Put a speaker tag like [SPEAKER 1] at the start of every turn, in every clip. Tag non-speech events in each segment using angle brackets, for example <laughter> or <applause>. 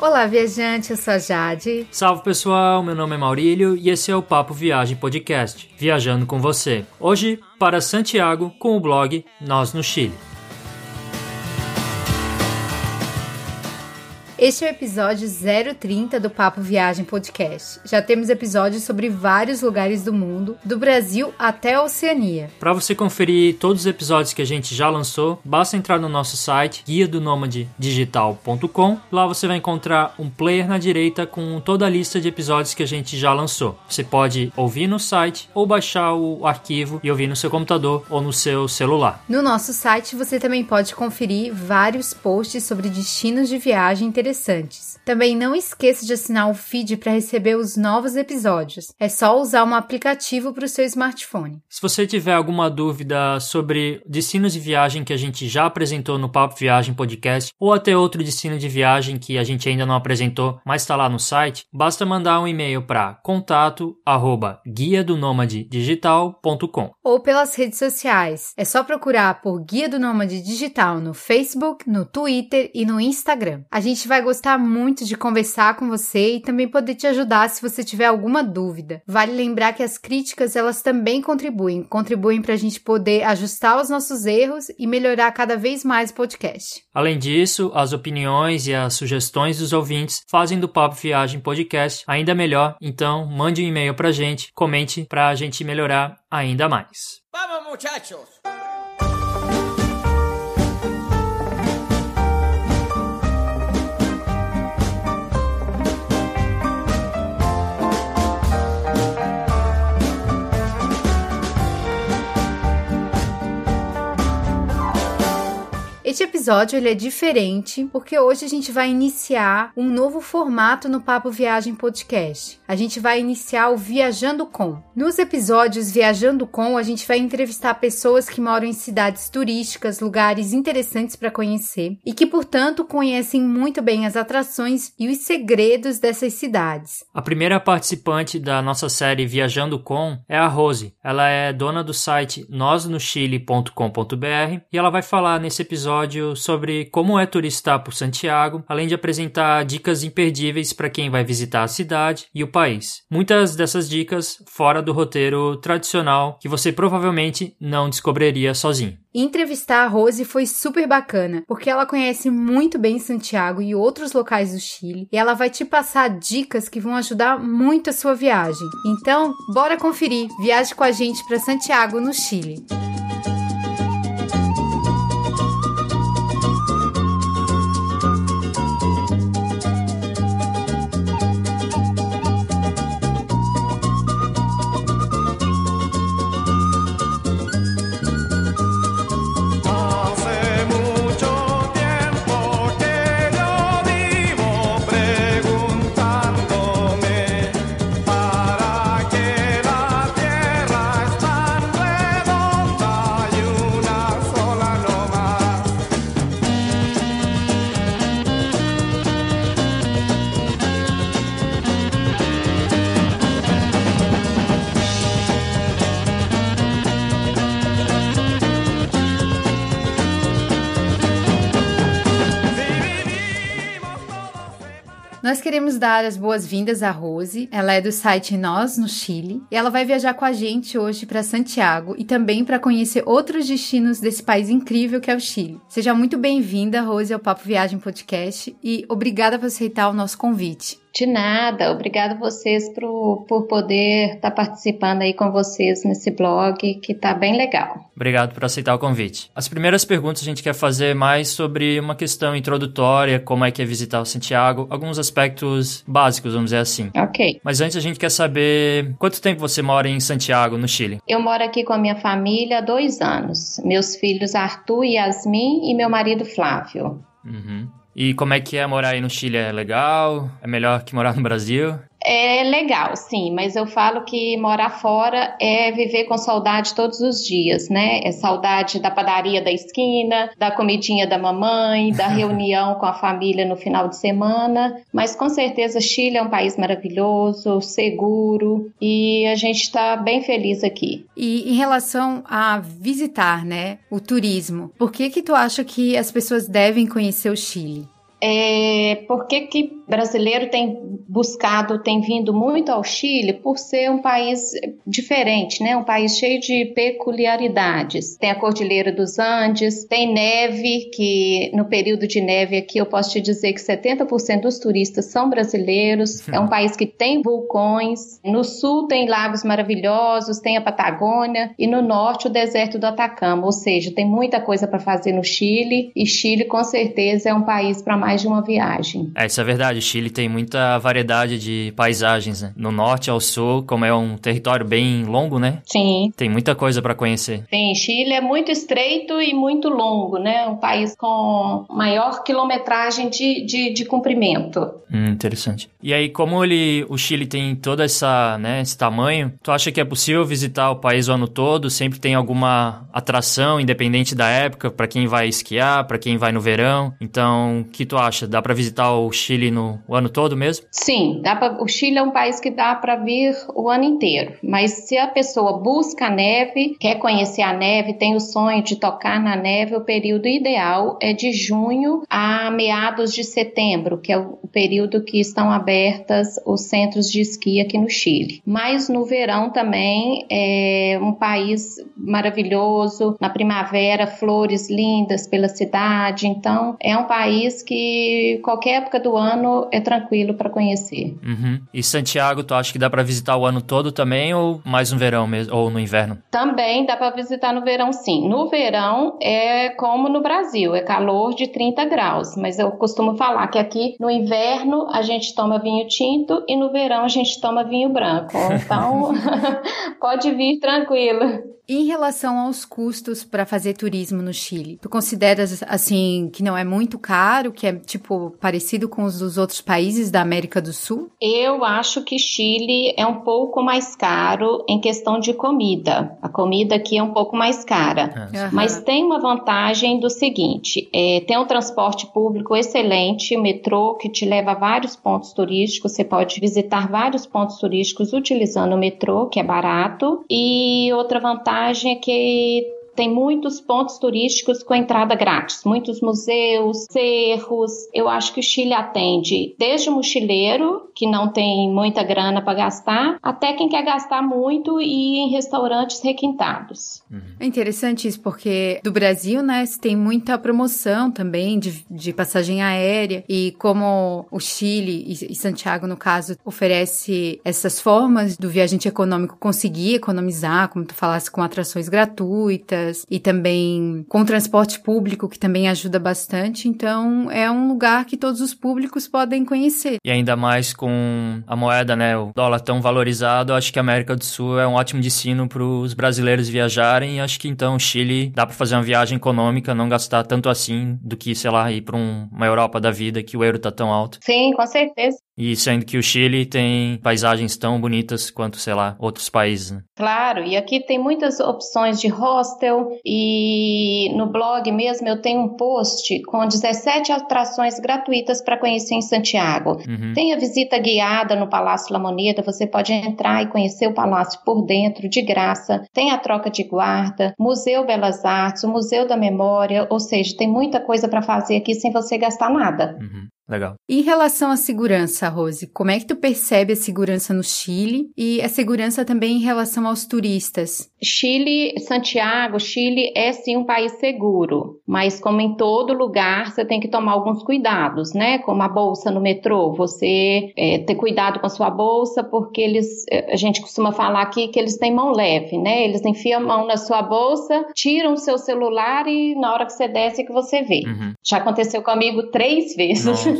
[SPEAKER 1] Olá, viajante, eu sou a Jade.
[SPEAKER 2] Salve pessoal, meu nome é Maurílio e esse é o Papo Viagem Podcast, viajando com você. Hoje para Santiago com o blog Nós no Chile.
[SPEAKER 1] Este é o episódio 030 do Papo Viagem Podcast. Já temos episódios sobre vários lugares do mundo, do Brasil até a Oceania.
[SPEAKER 2] Para você conferir todos os episódios que a gente já lançou, basta entrar no nosso site guia do digital.com. Lá você vai encontrar um player na direita com toda a lista de episódios que a gente já lançou. Você pode ouvir no site ou baixar o arquivo e ouvir no seu computador ou no seu celular.
[SPEAKER 1] No nosso site você também pode conferir vários posts sobre destinos de viagem interessantes interessantes. Também não esqueça de assinar o feed para receber os novos episódios. É só usar um aplicativo para o seu smartphone.
[SPEAKER 2] Se você tiver alguma dúvida sobre destinos de viagem que a gente já apresentou no Papo Viagem Podcast ou até outro destino de viagem que a gente ainda não apresentou, mas está lá no site, basta mandar um e-mail para contato arroba guia do digital.com
[SPEAKER 1] ou pelas redes sociais. É só procurar por Guia do Nômade Digital no Facebook, no Twitter e no Instagram. A gente vai gostar muito de conversar com você e também poder te ajudar se você tiver alguma dúvida. Vale lembrar que as críticas elas também contribuem, contribuem para a gente poder ajustar os nossos erros e melhorar cada vez mais o podcast.
[SPEAKER 2] Além disso, as opiniões e as sugestões dos ouvintes fazem do Papo Viagem Podcast ainda melhor. Então, mande um e-mail para a gente, comente para a gente melhorar ainda mais. Vamos, muchachos!
[SPEAKER 1] Episódio ele é diferente porque hoje a gente vai iniciar um novo formato no Papo Viagem Podcast. A gente vai iniciar o Viajando Com. Nos episódios Viajando Com, a gente vai entrevistar pessoas que moram em cidades turísticas, lugares interessantes para conhecer e que, portanto, conhecem muito bem as atrações e os segredos dessas cidades.
[SPEAKER 2] A primeira participante da nossa série Viajando Com é a Rose. Ela é dona do site nosnochile.com.br e ela vai falar nesse episódio sobre como é turistar por Santiago, além de apresentar dicas imperdíveis para quem vai visitar a cidade e o país. Muitas dessas dicas fora do roteiro tradicional que você provavelmente não descobriria sozinho.
[SPEAKER 1] Entrevistar a Rose foi super bacana, porque ela conhece muito bem Santiago e outros locais do Chile, e ela vai te passar dicas que vão ajudar muito a sua viagem. Então, bora conferir. Viaje com a gente para Santiago, no Chile. Nós queremos dar as boas-vindas à Rose. Ela é do site Nós no Chile e ela vai viajar com a gente hoje para Santiago e também para conhecer outros destinos desse país incrível que é o Chile. Seja muito bem-vinda, Rose, ao Papo Viagem Podcast e obrigada por aceitar o nosso convite.
[SPEAKER 3] De nada, obrigado vocês por, por poder estar tá participando aí com vocês nesse blog que tá bem legal.
[SPEAKER 2] Obrigado por aceitar o convite. As primeiras perguntas a gente quer fazer mais sobre uma questão introdutória, como é que é visitar o Santiago, alguns aspectos básicos, vamos dizer assim.
[SPEAKER 3] Ok.
[SPEAKER 2] Mas antes a gente quer saber quanto tempo você mora em Santiago, no Chile?
[SPEAKER 3] Eu moro aqui com a minha família há dois anos. Meus filhos Arthur e Yasmin e meu marido Flávio.
[SPEAKER 2] Uhum. E como é que é morar aí no Chile? É legal? É melhor que morar no Brasil?
[SPEAKER 3] É legal, sim, mas eu falo que morar fora é viver com saudade todos os dias, né? É saudade da padaria da esquina, da comidinha da mamãe, da <laughs> reunião com a família no final de semana. Mas com certeza Chile é um país maravilhoso, seguro e a gente está bem feliz aqui.
[SPEAKER 1] E em relação a visitar, né, o turismo, por que que tu acha que as pessoas devem conhecer o Chile?
[SPEAKER 3] É, por que, que brasileiro tem buscado, tem vindo muito ao Chile por ser um país diferente, né? Um país cheio de peculiaridades. Tem a Cordilheira dos Andes, tem neve, que no período de neve aqui eu posso te dizer que 70% dos turistas são brasileiros. É um país que tem vulcões. No sul tem lagos maravilhosos, tem a Patagônia e no norte o deserto do Atacama. Ou seja, tem muita coisa para fazer no Chile e Chile com certeza é um país para mais de uma viagem.
[SPEAKER 2] É, isso é verdade. O Chile tem muita variedade de paisagens, né? No norte ao sul, como é um território bem longo, né?
[SPEAKER 3] Sim.
[SPEAKER 2] Tem muita coisa para conhecer.
[SPEAKER 3] Sim, Chile é muito estreito e muito longo, né? Um país com maior quilometragem de, de, de comprimento.
[SPEAKER 2] Hum, interessante. E aí, como ele, o Chile tem todo essa, né, esse tamanho, tu acha que é possível visitar o país o ano todo? Sempre tem alguma atração, independente da época, para quem vai esquiar, para quem vai no verão? Então, o que tu acha? Dá para visitar o Chile no o ano todo mesmo?
[SPEAKER 3] Sim, pra, o Chile é um país que dá para vir o ano inteiro. Mas se a pessoa busca a neve, quer conhecer a neve, tem o sonho de tocar na neve, o período ideal é de junho a meados de setembro, que é o período que estão abertas os centros de esqui aqui no Chile. Mas no verão também é um país maravilhoso, na primavera flores lindas pela cidade, então é um país que qualquer época do ano é tranquilo para conhecer.
[SPEAKER 2] Uhum. E Santiago, tu acha que dá para visitar o ano todo também ou mais no verão mesmo ou no inverno?
[SPEAKER 3] Também dá para visitar no verão, sim. No verão é como no Brasil, é calor de 30 graus, mas eu costumo falar que aqui no inverno a gente toma vinho tinto e no verão a gente toma vinho branco. Então <laughs> <laughs> pode vir tranquilo.
[SPEAKER 1] Em relação aos custos para fazer turismo no Chile, tu consideras assim que não é muito caro, que é tipo parecido com os dos outros países da América do Sul?
[SPEAKER 3] Eu acho que Chile é um pouco mais caro em questão de comida. A comida aqui é um pouco mais cara.
[SPEAKER 1] Aham.
[SPEAKER 3] mas tem uma vantagem do seguinte: é, tem um transporte público excelente, o metrô que te leva a vários pontos turísticos. Você pode visitar vários pontos turísticos utilizando o metrô, que é barato. E outra vantagem é que tem muitos pontos turísticos com entrada grátis, muitos museus, cerros. Eu acho que o Chile atende desde o mochileiro, que não tem muita grana para gastar, até quem quer gastar muito e ir em restaurantes requintados.
[SPEAKER 1] É interessante isso, porque do Brasil, né, tem muita promoção também de, de passagem aérea, e como o Chile e, e Santiago, no caso, oferece essas formas do viajante econômico conseguir economizar, como tu falasse, com atrações gratuitas e também com transporte público, que também ajuda bastante. Então, é um lugar que todos os públicos podem conhecer.
[SPEAKER 2] E ainda mais com a moeda, né, o dólar tão valorizado, acho que a América do Sul é um ótimo destino para os brasileiros viajarem. E acho que então o Chile dá para fazer uma viagem econômica, não gastar tanto assim do que, sei lá, ir para um, uma Europa da vida que o euro tá tão alto.
[SPEAKER 3] Sim, com certeza.
[SPEAKER 2] E sendo que o Chile tem paisagens tão bonitas quanto, sei lá, outros países, né?
[SPEAKER 3] Claro, e aqui tem muitas opções de hostel e no blog mesmo eu tenho um post com 17 atrações gratuitas para conhecer em Santiago.
[SPEAKER 2] Uhum.
[SPEAKER 3] Tem a visita guiada no Palácio La Moneda, você pode entrar e conhecer o palácio por dentro de graça. Tem a troca de guarda, Museu Belas Artes, o Museu da Memória, ou seja, tem muita coisa para fazer aqui sem você gastar nada.
[SPEAKER 2] Uhum. Legal.
[SPEAKER 1] Em relação à segurança, Rose, como é que tu percebe a segurança no Chile e a segurança também em relação aos turistas?
[SPEAKER 3] Chile, Santiago, Chile é sim um país seguro, mas como em todo lugar, você tem que tomar alguns cuidados, né? Como a bolsa no metrô, você é, ter cuidado com a sua bolsa, porque eles, é, a gente costuma falar aqui que eles têm mão leve, né? Eles enfiam a mão na sua bolsa, tiram o seu celular e na hora que você desce é que você vê.
[SPEAKER 2] Uhum.
[SPEAKER 3] Já aconteceu comigo três vezes.
[SPEAKER 2] Nossa. <laughs>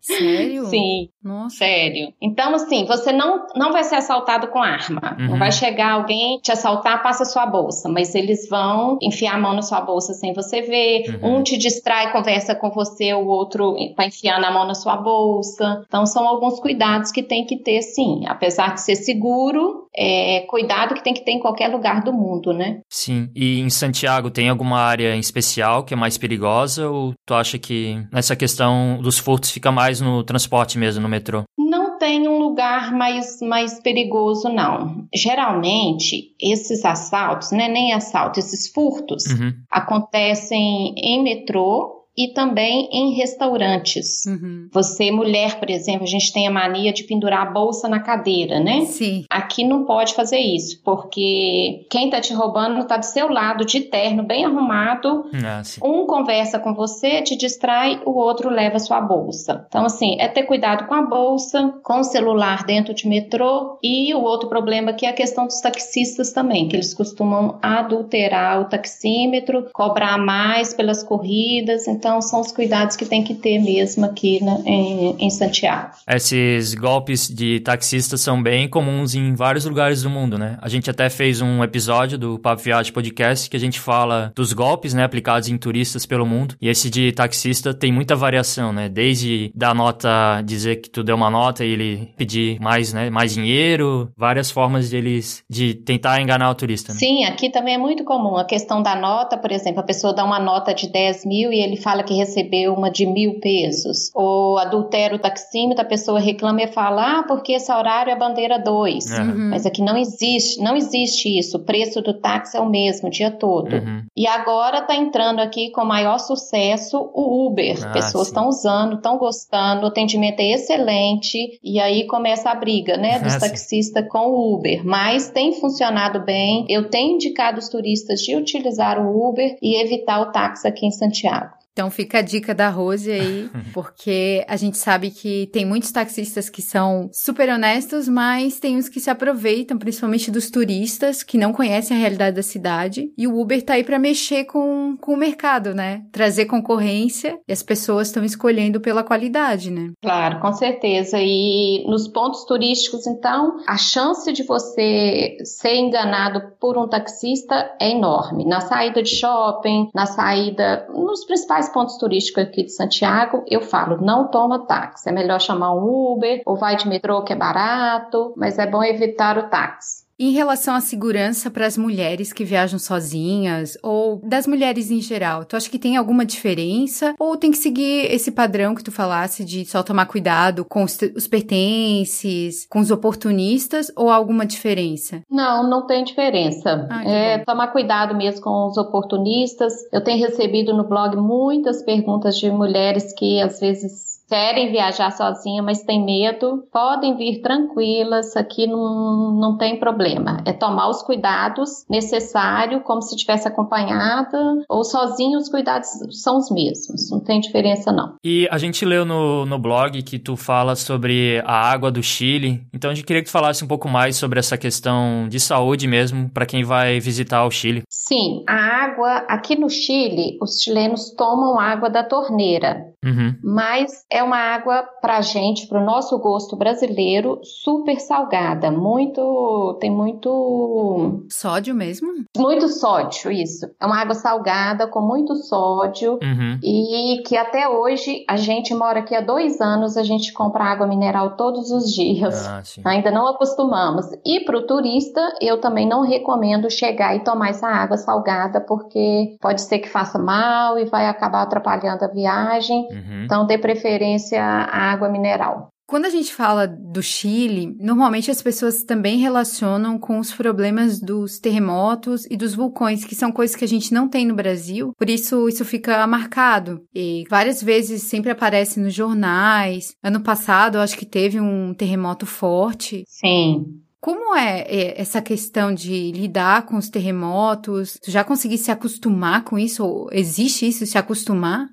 [SPEAKER 1] Sério?
[SPEAKER 3] Sim.
[SPEAKER 1] Nossa.
[SPEAKER 3] Sério. Então, assim, você não, não vai ser assaltado com arma.
[SPEAKER 2] Uhum.
[SPEAKER 3] Não vai chegar alguém te assaltar, passa sua bolsa. Mas eles vão enfiar a mão na sua bolsa sem você ver.
[SPEAKER 2] Uhum.
[SPEAKER 3] Um te distrai, conversa com você, o outro tá enfiando a mão na sua bolsa. Então, são alguns cuidados que tem que ter, sim. Apesar de ser seguro, é cuidado que tem que ter em qualquer lugar do mundo, né?
[SPEAKER 2] Sim. E em Santiago tem alguma área em especial que é mais perigosa ou tu acha que nessa questão dos furtos fica mais no transporte mesmo, no metrô?
[SPEAKER 3] Não tem um lugar mais, mais perigoso, não. Geralmente, esses assaltos, né, nem assalto, esses furtos,
[SPEAKER 2] Uhum.
[SPEAKER 3] acontecem em metrô e também em restaurantes.
[SPEAKER 1] Uhum.
[SPEAKER 3] Você, mulher, por exemplo, a gente tem a mania de pendurar a bolsa na cadeira, né?
[SPEAKER 1] Sim.
[SPEAKER 3] Aqui não pode fazer isso, porque quem tá te roubando tá do seu lado, de terno, bem arrumado.
[SPEAKER 2] Ah, sim.
[SPEAKER 3] Um conversa com você, te distrai, o outro leva sua bolsa. Então, assim, é ter cuidado com a bolsa, com o celular dentro de metrô. E o outro problema que é a questão dos taxistas também, que eles costumam adulterar o taxímetro, cobrar mais pelas corridas. Então, são os cuidados que tem que ter mesmo aqui na- em, em Santiago.
[SPEAKER 2] Esses golpes de taxistas são bem comuns em vários lugares do mundo, né? A gente até fez um episódio do Papo Viagem Podcast que a gente fala dos golpes, né, aplicados em turistas pelo mundo. E esse de taxista tem muita variação, né? Desde dar nota, dizer que tu deu uma nota e ele pedir mais, né, mais dinheiro, várias formas de eles de tentar enganar o turista, né?
[SPEAKER 3] Sim, aqui também é muito comum a questão da nota, por exemplo, a pessoa dá uma nota de 10 mil e ele fala que recebeu uma de mil pesos. Ou adultera o taxímetro, a pessoa reclama e fala, ah, porque esse horário é bandeira 2.
[SPEAKER 2] É.
[SPEAKER 1] Uhum.
[SPEAKER 3] Mas aqui não existe, não existe isso. O preço do táxi é o mesmo o dia todo.
[SPEAKER 2] Uhum.
[SPEAKER 3] E agora está entrando aqui com maior sucesso o Uber.
[SPEAKER 2] Ah,
[SPEAKER 3] Pessoas estão usando, estão gostando, o atendimento é excelente. E aí começa a briga, né, dos
[SPEAKER 2] Ah, sim.
[SPEAKER 3] taxistas com o Uber. Mas tem funcionado bem. Eu tenho indicado os turistas de utilizar o Uber e evitar o táxi aqui em Santiago.
[SPEAKER 1] Então fica a dica da Rose aí, <laughs> porque a gente sabe que tem muitos taxistas que são super honestos, mas tem uns que se aproveitam, principalmente dos turistas que não conhecem a realidade da cidade. E o Uber tá aí pra mexer com, com o mercado, né? Trazer concorrência e as pessoas estão escolhendo pela qualidade, né?
[SPEAKER 3] Claro, com certeza. E nos pontos turísticos, então, a chance de você ser enganado por um taxista é enorme. Na saída de shopping, na saída, nos principais pontos turísticos aqui de Santiago, eu falo, não toma táxi. É melhor chamar um Uber ou vai de metrô que é barato, mas é bom evitar o táxi.
[SPEAKER 1] Em relação à segurança para as mulheres que viajam sozinhas ou das mulheres em geral, tu acha que tem alguma diferença ou tem que seguir esse padrão que tu falasse de só tomar cuidado com os, os pertences, com os oportunistas ou alguma diferença?
[SPEAKER 3] Não, não tem diferença.
[SPEAKER 1] Ah,
[SPEAKER 3] é
[SPEAKER 1] bom.
[SPEAKER 3] tomar cuidado mesmo com os oportunistas. Eu tenho recebido no blog muitas perguntas de mulheres que às vezes querem viajar sozinha, mas têm medo. Podem vir tranquilas, aqui não, não tem problema. É tomar os cuidados necessários, como se tivesse acompanhada, ou sozinho, os cuidados são os mesmos. Não tem diferença, não.
[SPEAKER 2] E a gente leu no, no blog que tu fala sobre a água do Chile, então a gente queria que tu falasse um pouco mais sobre essa questão de saúde mesmo para quem vai visitar o Chile.
[SPEAKER 3] Sim, a água aqui no Chile, os chilenos tomam água da torneira.
[SPEAKER 2] Uhum.
[SPEAKER 3] mas é uma água para gente, para o nosso gosto brasileiro, super salgada, muito tem muito
[SPEAKER 1] Sódio mesmo?
[SPEAKER 3] muito sódio isso. É uma água salgada com muito sódio
[SPEAKER 2] Uhum.
[SPEAKER 3] e que até hoje a gente mora aqui há dois anos, a gente compra água mineral todos os dias.
[SPEAKER 2] Ah.
[SPEAKER 3] Ainda não acostumamos. E para o turista, eu também não recomendo chegar e tomar essa água salgada, porque pode ser que faça mal e vai acabar atrapalhando a viagem.
[SPEAKER 2] Uhum.
[SPEAKER 3] Então, dê preferência à água mineral.
[SPEAKER 1] Quando a gente fala do Chile, normalmente as pessoas também relacionam com os problemas dos terremotos e dos vulcões, que são coisas que a gente não tem no Brasil, por isso isso fica marcado. E várias vezes sempre aparece nos jornais. Ano passado, acho que teve um terremoto forte.
[SPEAKER 3] Sim.
[SPEAKER 1] Como é é, essa questão de lidar com os terremotos? Tu já consegui se acostumar com isso? Ou existe isso, se acostumar?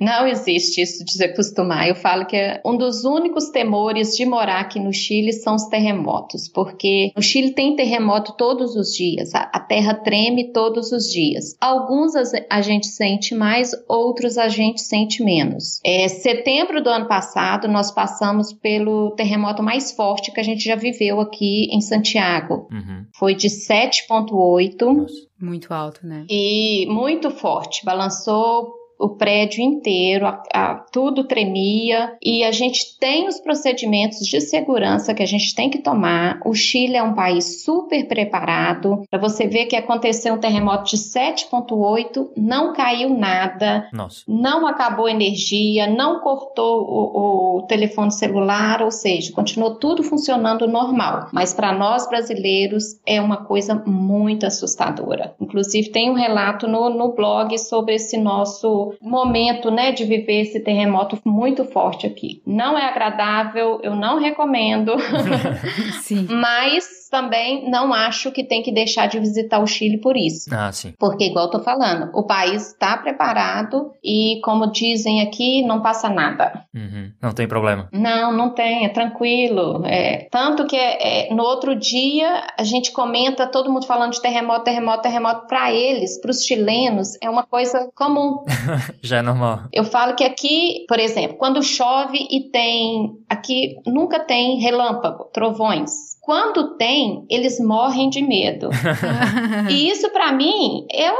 [SPEAKER 3] Não existe isso de se acostumar. Eu falo que é um dos únicos temores de morar aqui no Chile são os terremotos, porque no Chile tem terremoto todos os dias, a, terra treme todos os dias. Alguns a, gente sente mais, outros a gente sente menos. É, setembro do ano passado, nós passamos pelo terremoto mais forte que a gente já viveu aqui em Santiago.
[SPEAKER 2] Uhum.
[SPEAKER 3] Foi de 7,8
[SPEAKER 2] Nossa.
[SPEAKER 1] Muito alto, né?
[SPEAKER 3] e muito forte, balançou o prédio inteiro, a- a- tudo tremia e a gente tem os procedimentos de segurança que a gente tem que tomar. O Chile é um país super preparado. Para você ver que aconteceu um terremoto de 7,8, não caiu nada,
[SPEAKER 2] Nossa.
[SPEAKER 3] não acabou a energia, não cortou o, o telefone celular, ou seja, continuou tudo funcionando normal. Mas para nós brasileiros é uma coisa muito assustadora. Inclusive, tem um relato no, no blog sobre esse nosso momento, né, de viver esse terremoto muito forte aqui. Não é agradável, eu não recomendo. <laughs>
[SPEAKER 1] Sim.
[SPEAKER 3] Mas também não acho que tem que deixar de visitar o Chile por isso.
[SPEAKER 2] Ah, sim.
[SPEAKER 3] Porque, igual eu tô falando, o país está preparado e, como dizem aqui, não passa nada.
[SPEAKER 2] Uhum. Não tem problema.
[SPEAKER 3] Não, não tem, é tranquilo. É, tanto que é, no outro dia a gente comenta, todo mundo falando de terremoto, terremoto, terremoto. Para eles, para os chilenos, é uma coisa comum. <laughs>
[SPEAKER 2] Já é normal.
[SPEAKER 3] Eu falo que aqui, por exemplo, quando chove e tem. Aqui nunca tem relâmpago, trovões. Quando tem, eles morrem de medo. <laughs> e isso para mim é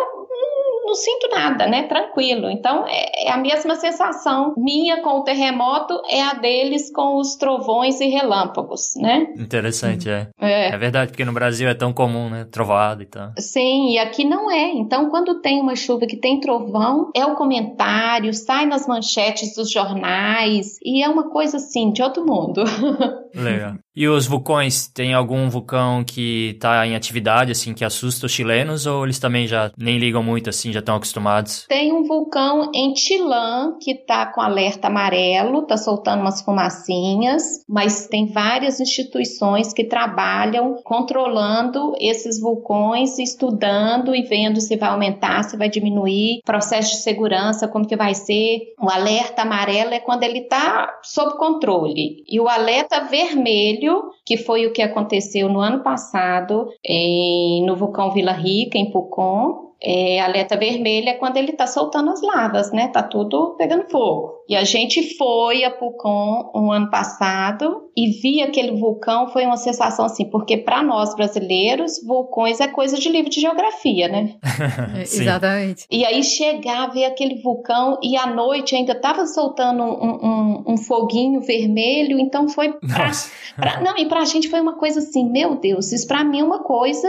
[SPEAKER 3] não sinto nada, né? Tranquilo. Então, é, é, a mesma sensação minha com o terremoto é a deles com os trovões e relâmpagos, né?
[SPEAKER 2] Interessante, é. é. É verdade, porque no Brasil é tão comum, né? Trovado e tal.
[SPEAKER 3] Sim, e aqui não é. Então, quando tem uma chuva que tem trovão, é o comentário, sai nas manchetes dos jornais, e é uma coisa assim, de outro mundo. <laughs>
[SPEAKER 2] Legal. E os vulcões, tem algum vulcão que tá em atividade, assim, que assusta os chilenos, ou eles também já nem ligam muito, assim, já estão acostumados?
[SPEAKER 3] Tem um vulcão em Chilã que tá com alerta amarelo, tá soltando umas fumacinhas, mas tem várias instituições que trabalham controlando esses vulcões, estudando e vendo se vai aumentar, se vai diminuir, processo de segurança, como que vai ser. O alerta amarelo é quando ele tá sob controle, e o alerta vermelho que foi o que aconteceu no ano passado em, no vulcão Vila Rica, em Pucón, é, alerta vermelha é quando ele está soltando as lavas, né? Tá tudo pegando fogo. E a gente foi a Pucon um ano passado e vi aquele vulcão, foi uma sensação assim, porque para nós brasileiros, vulcões é coisa de livro de geografia, né? <laughs>
[SPEAKER 1] É, exatamente.
[SPEAKER 3] E aí chegar, ver aquele vulcão e à noite ainda tava soltando um, um, um foguinho vermelho, então foi pra, pra, não, e pra gente foi uma coisa assim, meu Deus, isso pra mim é uma coisa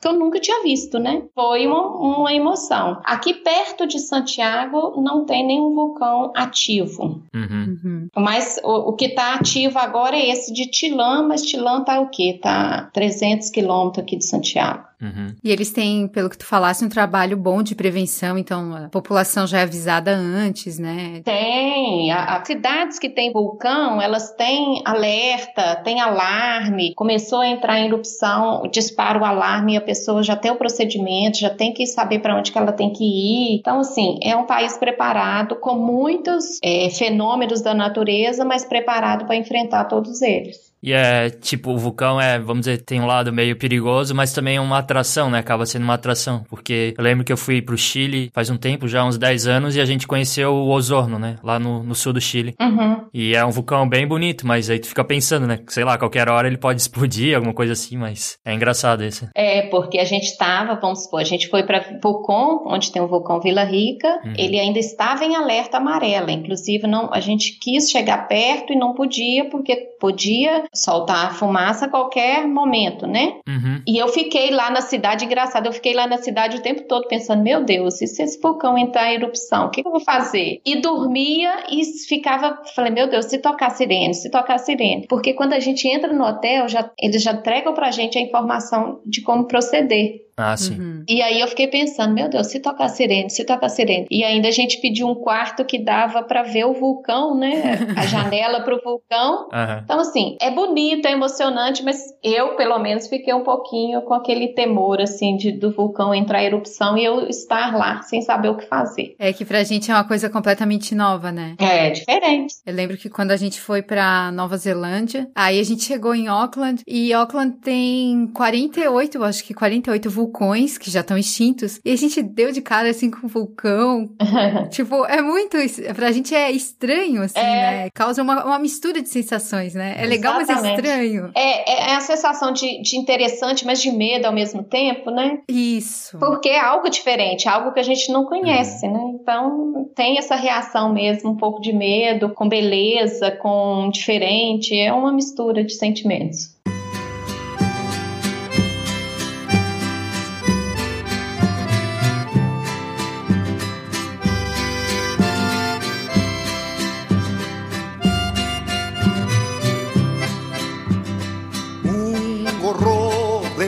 [SPEAKER 3] que eu nunca tinha visto, né? Foi uma, uma emoção. Aqui perto de Santiago não tem nenhum vulcão ativo.
[SPEAKER 2] Uhum. Uhum.
[SPEAKER 3] Mas o, o que está ativo agora é esse de Tilã, mas Tilã tá o quê? Tá 300 quilômetros aqui de Santiago.
[SPEAKER 2] Uhum.
[SPEAKER 1] E eles têm, pelo que tu falaste, um trabalho bom de prevenção, então a população já é avisada antes, né?
[SPEAKER 3] Tem. As cidades que têm vulcão, elas têm alerta, tem alarme. Começou a entrar em erupção, dispara o alarme e a pessoa já tem o procedimento, já tem que saber para onde que ela tem que ir. Então, assim, é um país preparado com muitos é, fenômenos da natureza, mas preparado para enfrentar todos eles.
[SPEAKER 2] E é tipo, o vulcão é, vamos dizer, tem um lado meio perigoso, mas também é uma atração, né? Acaba sendo uma atração. Porque eu lembro que eu fui pro Chile faz um tempo, já uns 10 anos, e a gente conheceu o Osorno, né? Lá no, no sul do Chile.
[SPEAKER 3] Uhum.
[SPEAKER 2] E é um vulcão bem bonito, mas aí tu fica pensando, né? Sei lá, qualquer hora ele pode <laughs> explodir, alguma coisa assim, mas é engraçado esse.
[SPEAKER 3] É, porque a gente tava, vamos supor, a gente foi para Vulcão, onde tem o vulcão Vila Rica, uhum. ele ainda estava em alerta amarela. Inclusive, não, a gente quis chegar perto e não podia, porque podia soltar fumaça a qualquer momento, né?
[SPEAKER 2] Uhum.
[SPEAKER 3] E eu fiquei lá na cidade, engraçado, eu fiquei lá na cidade o tempo todo pensando, meu Deus, e se esse vulcão entrar em erupção, o que, que eu vou fazer? E dormia e ficava, falei, meu Deus, se tocar sirene, se tocar sirene. Porque quando a gente entra no hotel, já, eles já entregam pra gente a informação de como proceder.
[SPEAKER 2] Ah, sim.
[SPEAKER 3] Uhum. E aí eu fiquei pensando, meu Deus, se tocar sirene, se tocar sirene. E ainda a gente pediu um quarto que dava para ver o vulcão, né? A <laughs> janela pro vulcão.
[SPEAKER 2] Uhum.
[SPEAKER 3] Então, assim, é bonito, é emocionante, mas eu, pelo menos, fiquei um pouquinho com aquele temor, assim, de, do vulcão entrar em erupção e eu estar lá sem saber o que fazer.
[SPEAKER 1] É que pra gente é uma coisa completamente nova, né?
[SPEAKER 3] É, diferente.
[SPEAKER 1] Eu lembro que quando a gente foi pra Nova Zelândia, aí a gente chegou em Auckland e Auckland tem 48, acho que 48 vulcões vulcões que já estão extintos. E a gente deu de cara assim com o vulcão. <laughs> tipo, é muito. Pra gente é estranho, assim, é... né? Causa uma, uma mistura de sensações, né? É legal, Exatamente. mas é estranho.
[SPEAKER 3] É, é, é a sensação de, de interessante, mas de medo ao mesmo tempo, né?
[SPEAKER 1] Isso.
[SPEAKER 3] Porque é algo diferente, algo que a gente não conhece, né? Então tem essa reação mesmo, um pouco de medo, com beleza, com diferente. É uma mistura de sentimentos.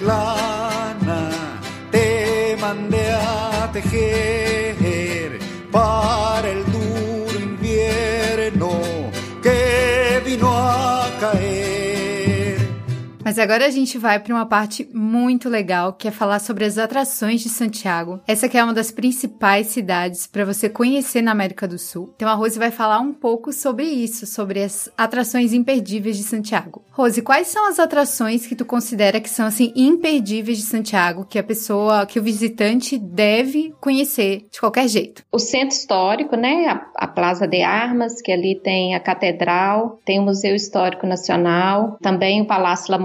[SPEAKER 4] Lana te mandé a tejer
[SPEAKER 1] Mas agora a gente vai para uma parte muito legal, que é falar sobre as atrações de Santiago. Essa que é uma das principais cidades para você conhecer na América do Sul. Então a Rose vai falar um pouco sobre isso, sobre as atrações imperdíveis de Santiago. Rose, quais são as atrações que tu considera que são assim imperdíveis de Santiago, que a pessoa, que o visitante deve conhecer de qualquer jeito?
[SPEAKER 3] O centro histórico, né, a, a Plaza de Armas, que ali tem a catedral, tem o Museu Histórico Nacional, também o Palácio La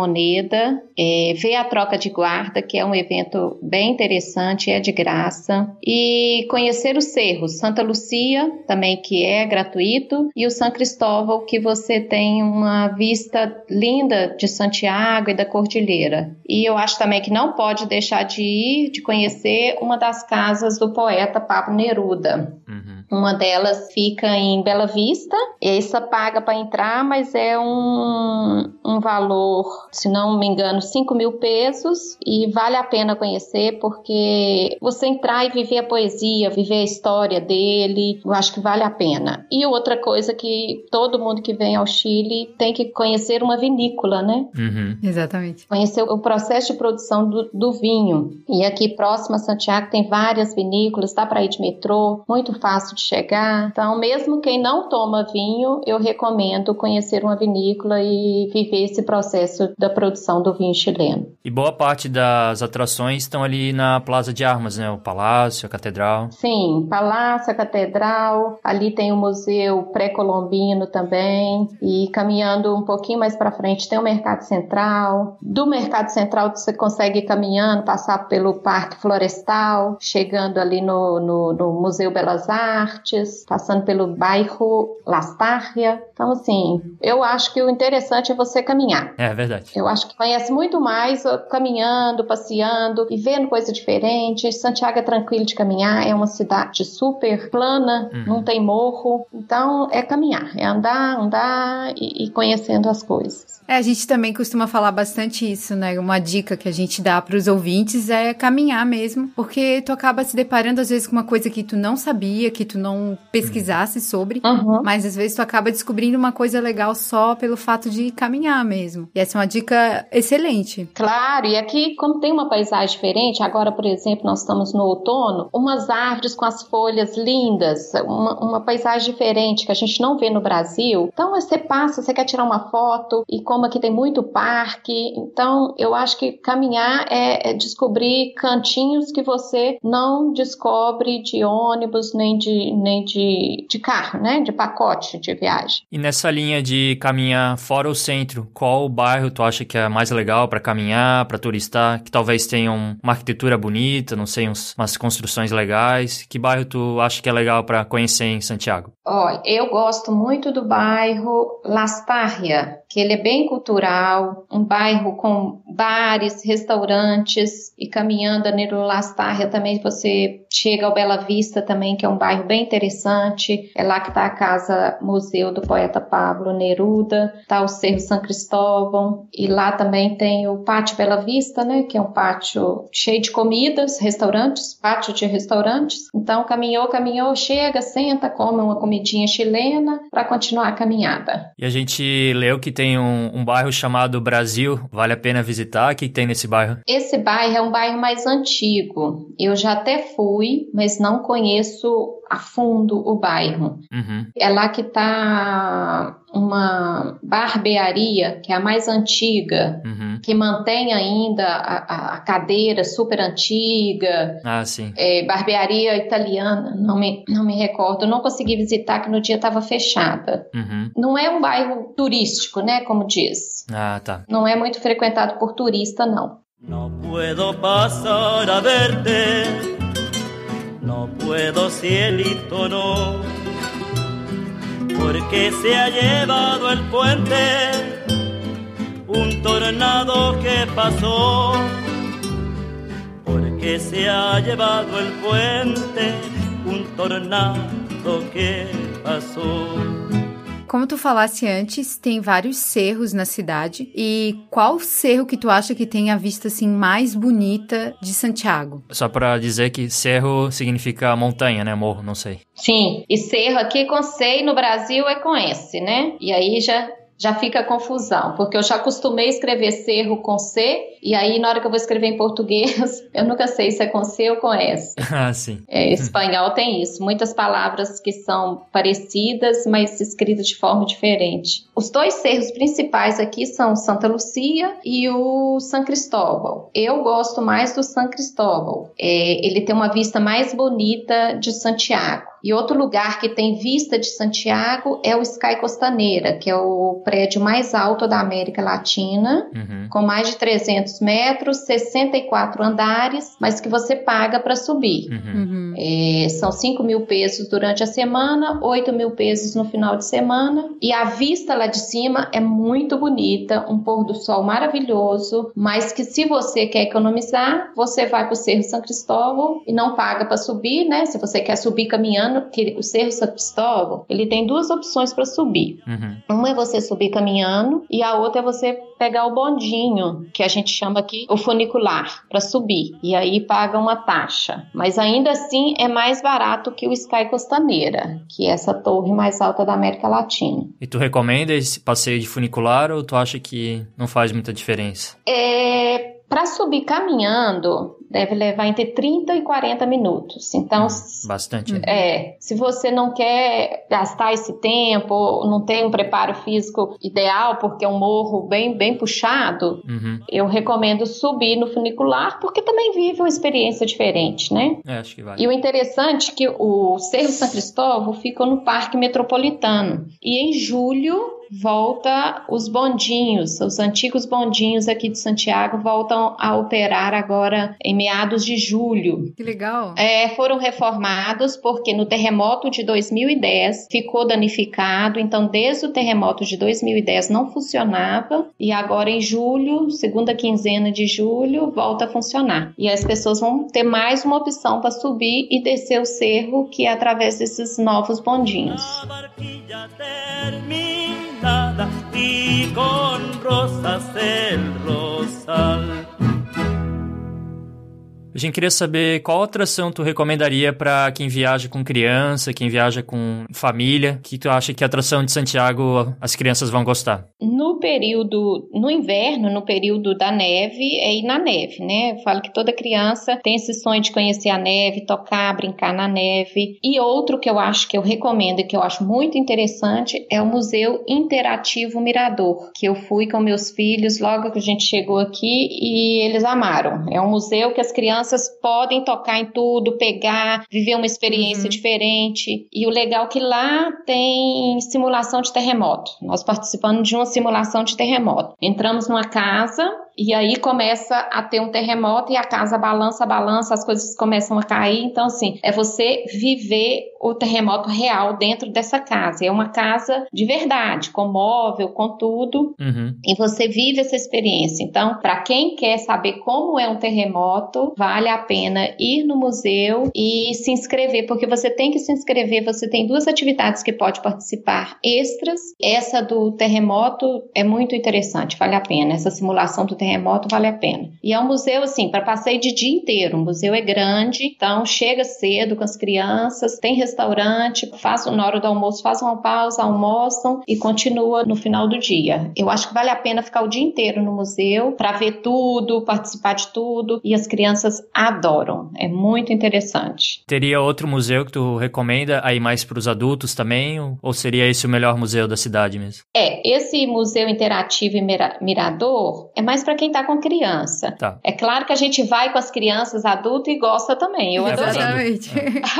[SPEAKER 3] É, ver a troca de guarda, que é um evento bem interessante, é de graça, e conhecer os cerros, Santa Lucia, também que é gratuito, e o São Cristóvão, que você tem uma vista linda de Santiago e da Cordilheira. E eu acho também que não pode deixar de ir, de conhecer uma das casas do poeta Pablo Neruda. Uhum. Uma delas fica em Bela Vista, essa paga para entrar, mas é um, um valor, se não me engano, 5 mil pesos e vale a pena conhecer porque você entrar e viver a poesia, viver a história dele, eu acho que vale a pena. E outra coisa que todo mundo que vem ao Chile tem que conhecer uma vinícola, né?
[SPEAKER 1] Uhum. Exatamente.
[SPEAKER 3] Conhecer o processo de produção do, do vinho. E aqui próximo a Santiago tem várias vinícolas, dá para ir de metrô, muito fácil de chegar. Então, mesmo quem não toma vinho, eu recomendo conhecer uma vinícola e viver esse processo da produção do vinho chileno.
[SPEAKER 2] E boa parte das atrações estão ali na Plaza de Armas, né? O Palácio, a Catedral.
[SPEAKER 3] Sim, Palácio, a Catedral. Ali tem o Museu Pré-Colombino também. E caminhando um pouquinho mais para frente tem o Mercado Central. Do Mercado Central você consegue ir caminhando, passar pelo Parque Florestal, chegando ali no, no, no Museu Belas Artes Artes, passando pelo bairro Lastarria. Então, assim, eu acho que o interessante é você caminhar.
[SPEAKER 2] É verdade.
[SPEAKER 3] Eu acho que conhece muito mais caminhando, passeando e vendo coisa diferente. Santiago é tranquilo de caminhar, é uma cidade super plana, uhum. não tem morro. Então, é caminhar, é andar, andar e, e conhecendo as coisas.
[SPEAKER 1] É, a gente também costuma falar bastante isso, né? Uma dica que a gente dá para os ouvintes é caminhar mesmo, porque tu acaba se deparando às vezes com uma coisa que tu não sabia, que tu não pesquisasse sobre, uhum. mas às vezes tu acaba descobrindo uma coisa legal só pelo fato de caminhar mesmo. E essa é uma dica excelente.
[SPEAKER 3] Claro, e aqui, como tem uma paisagem diferente, agora, por exemplo, nós estamos no outono, umas árvores com as folhas lindas, uma, uma paisagem diferente que a gente não vê no Brasil. Então, você passa, você quer tirar uma foto e com como aqui tem muito parque, então eu acho que caminhar é, é descobrir cantinhos que você não descobre de ônibus nem de, nem de, de carro, né? De pacote de viagem.
[SPEAKER 2] E nessa linha de caminhar fora o centro, qual bairro tu acha que é mais legal para caminhar, para turistar, que talvez tenha uma arquitetura bonita, não sei, uns, umas construções legais? Que bairro tu acha que é legal para conhecer em Santiago?
[SPEAKER 3] Olha, eu gosto muito do bairro Lastarria, que ele é bem cultural, um bairro com bares, restaurantes e caminhando ali no Lastarria também você chega ao Bela Vista também, que é um bairro bem interessante. É lá que está a casa museu do poeta Pablo Neruda, está o Cerro São Cristóvão e lá também tem o Pátio Bela Vista, né, que é um pátio cheio de comidas, restaurantes, pátio de restaurantes. Então caminhou, caminhou, chega, senta, come uma comidinha chilena para continuar a caminhada.
[SPEAKER 2] E a gente leu que tem um, um bairro chamado Brasil, vale a pena visitar. O que tem nesse bairro?
[SPEAKER 3] Esse bairro é um bairro mais antigo. Eu já até fui, mas não conheço a fundo o bairro. Uhum. É lá que está uma barbearia, que é a mais antiga, uhum. que mantém ainda a, a, cadeira super antiga.
[SPEAKER 2] Ah, sim.
[SPEAKER 3] É, barbearia italiana, não me, não me recordo. Não consegui visitar, que no dia estava fechada. Uhum. Não é um bairro turístico, né, como diz.
[SPEAKER 2] Ah, tá.
[SPEAKER 3] Não é muito frequentado por turista, não. Não puedo passar a verte No puedo, cielito, no, porque se ha llevado el puente un tornado que pasó, porque se ha llevado el puente un tornado que pasó.
[SPEAKER 1] Como tu falasse antes, tem vários cerros na cidade. E qual cerro que tu acha que tem a vista assim mais bonita de Santiago?
[SPEAKER 2] Só para dizer que cerro significa montanha, né? Morro, não sei.
[SPEAKER 3] Sim, e cerro aqui com C no Brasil é com S, né? E aí já já fica confusão, porque eu já acostumei a escrever cerro com C, e aí na hora que eu vou escrever em português, <laughs> eu nunca sei se é com C ou com S. <laughs>
[SPEAKER 2] Ah, sim.
[SPEAKER 3] É, espanhol tem isso, muitas palavras que são parecidas, mas escritas de forma diferente. Os dois cerros principais aqui são Santa Lucia e o San Cristóbal. Eu gosto mais do San Cristóbal. É, ele tem uma vista mais bonita de Santiago. E outro lugar que tem vista de Santiago é o Sky Costaneira, que é o prédio mais alto da América Latina, uhum. com mais de 300 metros, 64 andares, mas que você paga para subir. Uhum. uhum. É, são 5 mil pesos durante a semana, 8 mil pesos no final de semana. E a vista lá de cima é muito bonita, um pôr do sol maravilhoso, mas que se você quer economizar, você vai para o Cerro São Cristóvão e não paga para subir, né? Se você quer subir caminhando, que o Cerro São Cristóvão, ele tem duas opções para subir. Uhum. Uma é você subir caminhando e a outra é você pegar o bondinho, que a gente chama aqui o funicular, para subir. E aí paga uma taxa. Mas ainda assim é mais barato que o Sky Costaneira, que é essa torre mais alta da América Latina.
[SPEAKER 2] E tu recomenda esse passeio de funicular ou tu acha que não faz muita diferença?
[SPEAKER 3] É, para subir caminhando, deve levar entre 30 e 40 minutos. Então,
[SPEAKER 2] hum, bastante.
[SPEAKER 3] É, se você não quer gastar esse tempo, não tem um preparo físico ideal, porque é um morro bem, bem puxado, uhum. eu recomendo subir no funicular, porque também vive uma experiência diferente, né?
[SPEAKER 2] É, acho que vale.
[SPEAKER 3] E o interessante é que o Cerro São Cristóvão fica no Parque Metropolitano. E em julho volta os bondinhos, os antigos bondinhos aqui de Santiago voltam a operar agora em meados de julho.
[SPEAKER 1] Que legal.
[SPEAKER 3] É, foram reformados porque no terremoto de 2010 ficou danificado, então desde o terremoto de 2010 não funcionava e agora em julho, segunda quinzena de julho, volta a funcionar. E as pessoas vão ter mais uma opção para subir e descer o cerro que é através desses novos bondinhos. y con rosas
[SPEAKER 2] el rosal. A gente queria saber qual atração tu recomendaria para quem viaja com criança, quem viaja com família, que tu acha que a atração de Santiago as crianças vão gostar?
[SPEAKER 3] No período, no inverno, no período da neve, é ir na neve, né? Eu falo que toda criança tem esse sonho de conhecer a neve, tocar, brincar na neve. E outro que eu acho que eu recomendo e que eu acho muito interessante é o Museu Interativo Mirador, que eu fui com meus filhos logo que a gente chegou aqui e eles amaram. É um museu que as crianças podem tocar em tudo, pegar, viver uma experiência uhum. diferente. E o legal é que lá tem simulação de terremoto. Nós participando de uma simulação de terremoto. Entramos numa casa e aí começa a ter um terremoto e a casa balança, balança, as coisas começam a cair. Então, assim, é você viver o terremoto real dentro dessa casa. É uma casa de verdade, com móvel, com tudo. Uhum. E você vive essa experiência. Então, para quem quer saber como é um terremoto, vale a pena ir no museu e se inscrever, porque você tem que se inscrever. Você tem duas atividades que pode participar extras. Essa do terremoto é muito interessante, vale a pena. Essa simulação do terremoto vale a pena. E é um museu, assim, para passeio de dia inteiro. O museu é grande, então chega cedo com as crianças, tem restaurante, faz, na hora do almoço faz uma pausa, almoçam e continua no final do dia. Eu acho que vale a pena ficar o dia inteiro no museu para ver tudo, participar de tudo e as crianças adoram. É muito interessante.
[SPEAKER 2] Teria outro museu que tu recomenda aí mais para os adultos também? Ou seria esse o melhor museu da cidade mesmo?
[SPEAKER 3] É, esse museu interativo e mirador é mais para quem está com criança. Tá. É claro que a gente vai com as crianças adulto e gosta também. Eu adorei. Exatamente.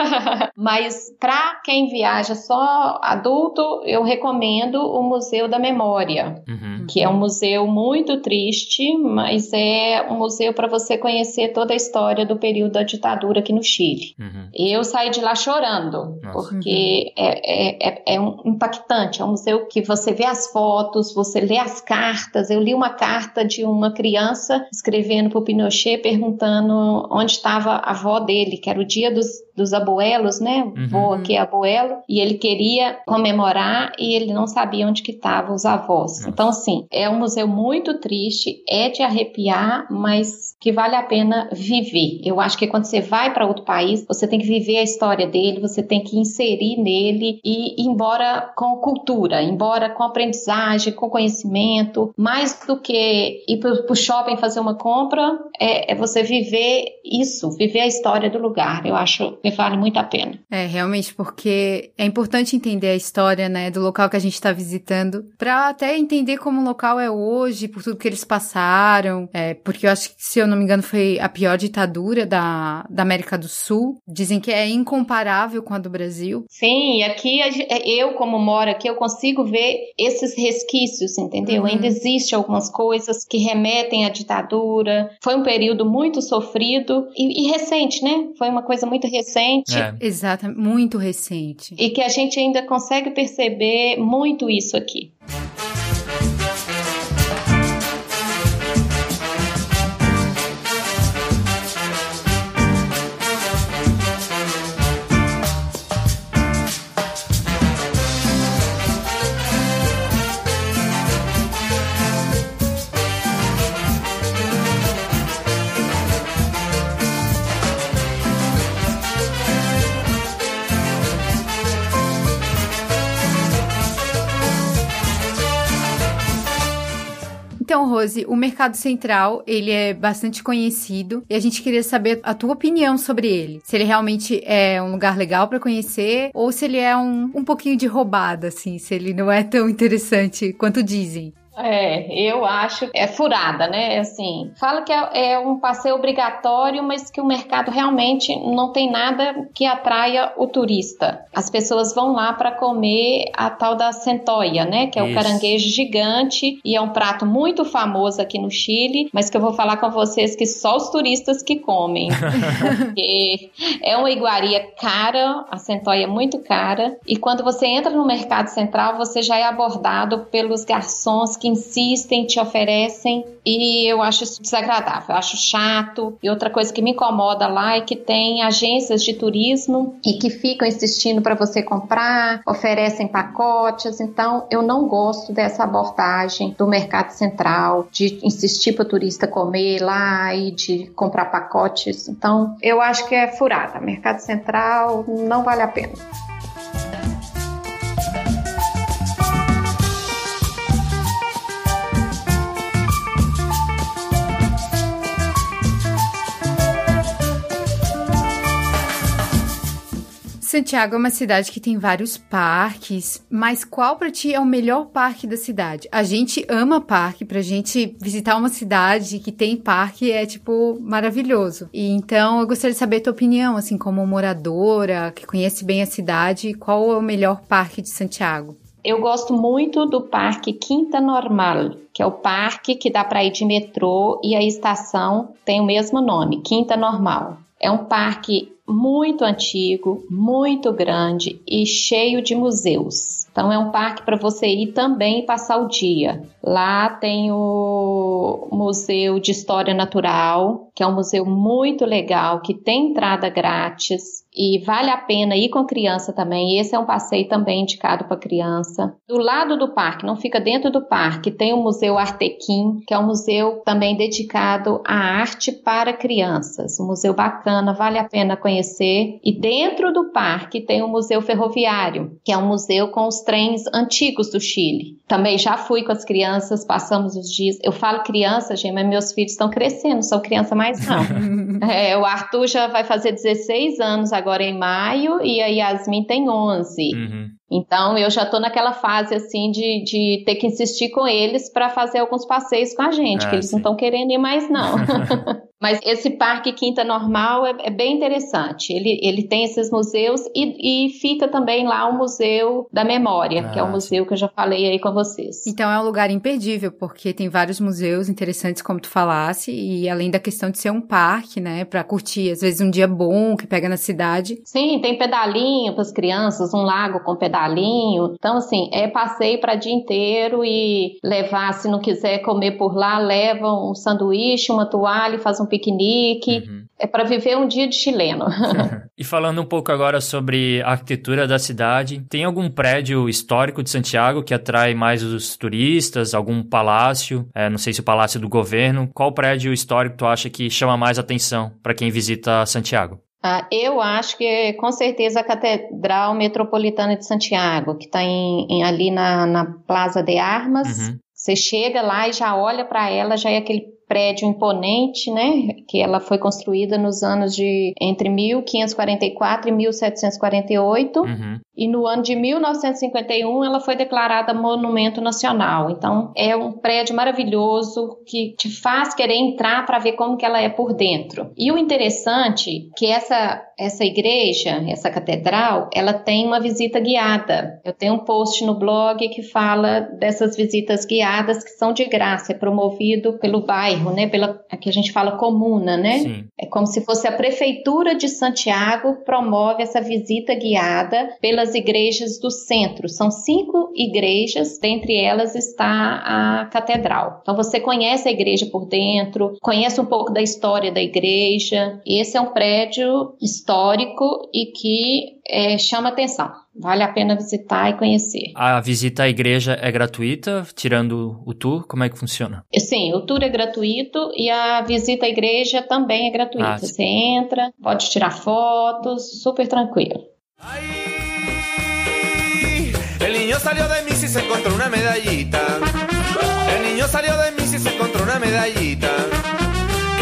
[SPEAKER 3] <laughs> Mas para quem viaja só adulto, eu recomendo o Museu da Memória, uhum. que é um museu muito triste, mas é um museu para você conhecer toda a história do período da ditadura aqui no Chile. Uhum. Eu saí de lá chorando, Nossa. porque uhum. é, é, é um impactante. É um museu que você vê as fotos, você lê as cartas. Eu li uma carta de uma uma criança escrevendo para o Pinochet perguntando onde estava a avó dele, que era o dia dos dos abuelos, né?
[SPEAKER 2] Uhum.
[SPEAKER 3] Vô aqui é abuelo, e ele queria comemorar e ele não sabia onde que estavam os avós. Então, assim, é um museu muito triste, é de arrepiar, mas que vale a pena viver. Eu acho que quando você vai para outro país, você tem que viver a história dele, você tem que inserir nele e ir embora com cultura, embora com aprendizagem, com conhecimento, mais do que ir para o shopping fazer uma compra, é, é você viver isso, viver a história do lugar. Eu acho que vale muito a pena.
[SPEAKER 1] É, realmente, porque é importante entender a história, né, do local que a gente está visitando, para até entender como o local é hoje, por tudo que eles passaram, é, porque eu acho que, se eu não me engano, foi a pior ditadura da, da América do Sul. Dizem que é incomparável com a do Brasil.
[SPEAKER 3] Sim, aqui gen- eu, como moro aqui, eu consigo ver esses resquícios, entendeu?
[SPEAKER 1] Uhum.
[SPEAKER 3] Ainda existe algumas coisas que remetem à ditadura. Foi um período muito sofrido e, e recente, né? Foi uma coisa muito recente.
[SPEAKER 2] É.
[SPEAKER 1] Exato, muito recente.
[SPEAKER 3] E que a gente ainda consegue perceber muito isso aqui.
[SPEAKER 1] O Mercado Central, ele é bastante conhecido e a gente queria saber a tua opinião sobre ele. Se ele realmente é um lugar legal para conhecer ou se ele é um, um pouquinho de roubada, assim, se ele não é tão interessante quanto dizem.
[SPEAKER 3] É, eu acho é furada, né? Assim, fala que é, é um passeio obrigatório, mas que o mercado realmente não tem nada que atraia o turista. As pessoas vão lá para comer a tal da centoia, né? Que é o
[SPEAKER 2] Isso.
[SPEAKER 3] caranguejo gigante e é um prato muito famoso aqui no Chile, mas que eu vou falar com vocês que só os turistas que comem, <laughs> porque é uma iguaria cara, a centoia é muito cara, e quando você entra no mercado central, você já é abordado pelos garçons que insistem, te oferecem, e eu acho isso desagradável, eu acho chato. E outra coisa que me incomoda lá é que tem agências de turismo e que ficam insistindo para você comprar, oferecem pacotes, então eu não gosto dessa abordagem do mercado central, de insistir para o turista comer lá e de comprar pacotes. Então, eu acho que é furada. Mercado central não vale a pena.
[SPEAKER 1] Santiago é uma cidade que tem vários parques, mas qual pra ti é o melhor parque da cidade? A gente ama parque, pra gente visitar uma cidade que tem parque é tipo maravilhoso. E então eu gostaria de saber a tua opinião, assim, como moradora, que conhece bem a cidade, qual é o melhor parque de Santiago?
[SPEAKER 3] Eu gosto muito do Parque Quinta Normal, que é o parque que dá para ir de metrô e a estação tem o mesmo nome, Quinta Normal. É um parque muito antigo, muito grande e cheio de museus. Então é um parque para você ir também e passar o dia. Lá tem o Museu de História Natural, que é um museu muito legal, que tem entrada grátis e vale a pena ir com criança também. Esse é um passeio também indicado para criança. Do lado do parque, não fica dentro do parque, tem o Museu Artequim, que é um museu também dedicado à arte para crianças. Um museu bacana, vale a pena conhecer. E dentro do parque tem o Museu Ferroviário, que é um museu com os trens antigos do Chile. Também já fui com as crianças, passamos os dias. Eu falo criança, gente, mas meus filhos estão crescendo, não sou criança mais não. <laughs> É, o Arthur já vai fazer 16 anos agora em maio e a Yasmin tem 11.
[SPEAKER 2] Uhum.
[SPEAKER 3] Então eu já tô naquela fase assim de, de ter que insistir com eles para fazer alguns passeios com a gente,
[SPEAKER 2] Ah,
[SPEAKER 3] que eles
[SPEAKER 2] sim.
[SPEAKER 3] não estão querendo ir mais não. <laughs> <laughs> Mas esse parque Quinta Normal é, é bem interessante. Ele, ele tem esses museus e, e fica também lá o Museu da Memória, que é
[SPEAKER 2] Ah,
[SPEAKER 3] o museu que eu já falei aí com vocês.
[SPEAKER 1] Então é um lugar imperdível, porque tem vários museus interessantes, como tu falasse, e além da questão de ser um parque, né, pra curtir, às vezes um dia bom que pega na cidade.
[SPEAKER 3] Sim, tem pedalinho para as crianças, um lago com pedalinho. Então, assim, é passeio para dia inteiro e levar, se não quiser comer por lá, leva um sanduíche, uma toalha, faz um piquenique. Uhum. É para viver um dia de chileno. <laughs> <laughs>
[SPEAKER 2] e falando um pouco agora sobre a arquitetura da cidade, tem algum prédio histórico de Santiago que atrai mais os turistas? Algum palácio? É, não sei se o palácio do governo. Qual prédio histórico tu acha que chama mais atenção para quem visita Santiago?
[SPEAKER 3] Ah, eu acho que com certeza a Catedral Metropolitana de Santiago, que está ali na, na Plaza de Armas. Uhum. Você chega lá e já olha para ela, já é aquele prédio imponente, né, que ela foi construída nos anos de entre 1544 e 1748, uhum. e no ano de 1951 ela foi declarada monumento nacional. Então é um prédio maravilhoso que te faz querer entrar para ver como que ela é por dentro. E o interessante é que essa essa igreja, essa catedral, ela tem uma visita guiada. Eu tenho um post no blog que fala dessas visitas guiadas que são de graça, é promovido pelo bairro, né? Pela que a gente fala comuna, né? Sim. É como se fosse a prefeitura de Santiago promove essa visita guiada pelas igrejas do centro. São cinco igrejas, dentre elas está a catedral. Então você conhece a igreja por dentro, conhece um pouco da história da igreja. Esse é um prédio histórico e que é, chama atenção. Vale a pena visitar e conhecer.
[SPEAKER 2] A visita à igreja é gratuita, tirando o tour? Como é que funciona?
[SPEAKER 3] Sim, o tour é gratuito e a visita à igreja também é gratuita. Ah, Você entra, pode tirar fotos, super tranquilo. Ay, el niño salió de y se encontró una medallita. El niño salió de y se encontró una medallita.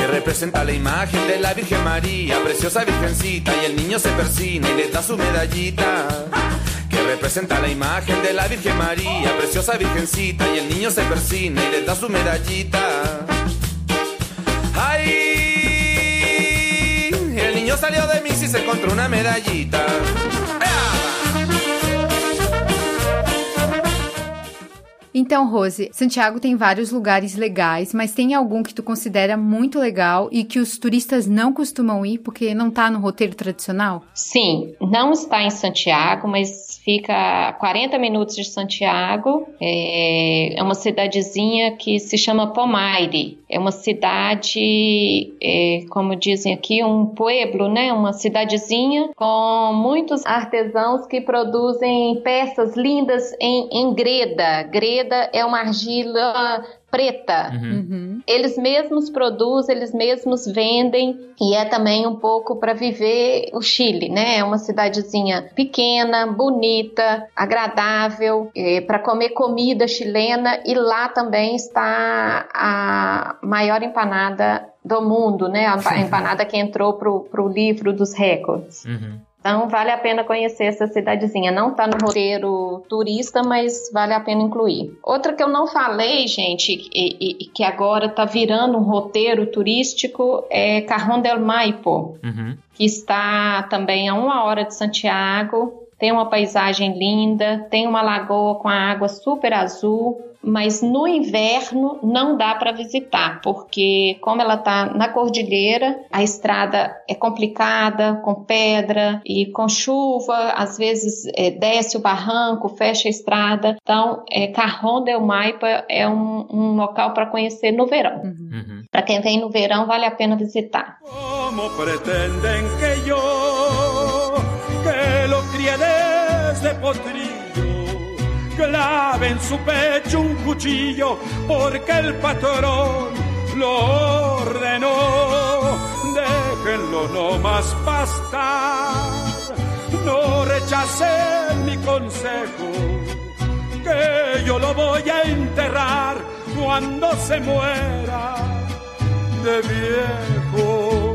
[SPEAKER 3] Que representa la imagen de la Virgen María, preciosa virgencita, y el niño se persina y le da su medallita. Que representa la imagen de la Virgen María, preciosa virgencita, y el niño se persina y le da su medallita. ¡Ay! El niño salió de mí y se encontró una medallita. Então, Rose, Santiago tem vários lugares legais, mas tem algum que tu considera muito legal e que os turistas não costumam ir porque não está no roteiro tradicional? Sim, não está em Santiago, mas fica a 40 minutos de Santiago. É, é uma cidadezinha que se chama Pomaire. É uma cidade, é, como dizem aqui, um pueblo, né? Uma cidadezinha com muitos artesãos que produzem peças lindas em, em greda. Greda é uma argila preta. Uhum. Uhum. Eles mesmos produzem, eles mesmos vendem e é também um pouco para viver o Chile, né? É uma cidadezinha pequena, bonita, agradável, é, para comer comida chilena e lá também está a maior empanada do mundo, né? A <laughs> empanada que entrou pro, pro livro dos recordes. Uhum. Então vale a pena conhecer essa cidadezinha. Não está no roteiro turista, mas vale a pena incluir. Outra que eu não falei, gente, e, e que agora está virando um roteiro turístico é Carrão del Maipo, uhum. que está também a uma hora de Santiago. Tem uma paisagem linda, tem uma lagoa com a água super azul mas no inverno não dá para visitar, porque como ela está na cordilheira, a estrada é complicada, com pedra e com chuva, às vezes é, desce o barranco, fecha a estrada. Então, é, Carrão del Maipa é um, um local para conhecer no verão. Uhum. uhum. Para quem vem no verão, vale a pena visitar. Como pretendem que eu desde potrillo clave en su pecho un cuchillo porque el patrón lo ordenó. Déjenlo no más pastar, no rechacen mi consejo, que yo lo voy a enterrar cuando se muera de viejo.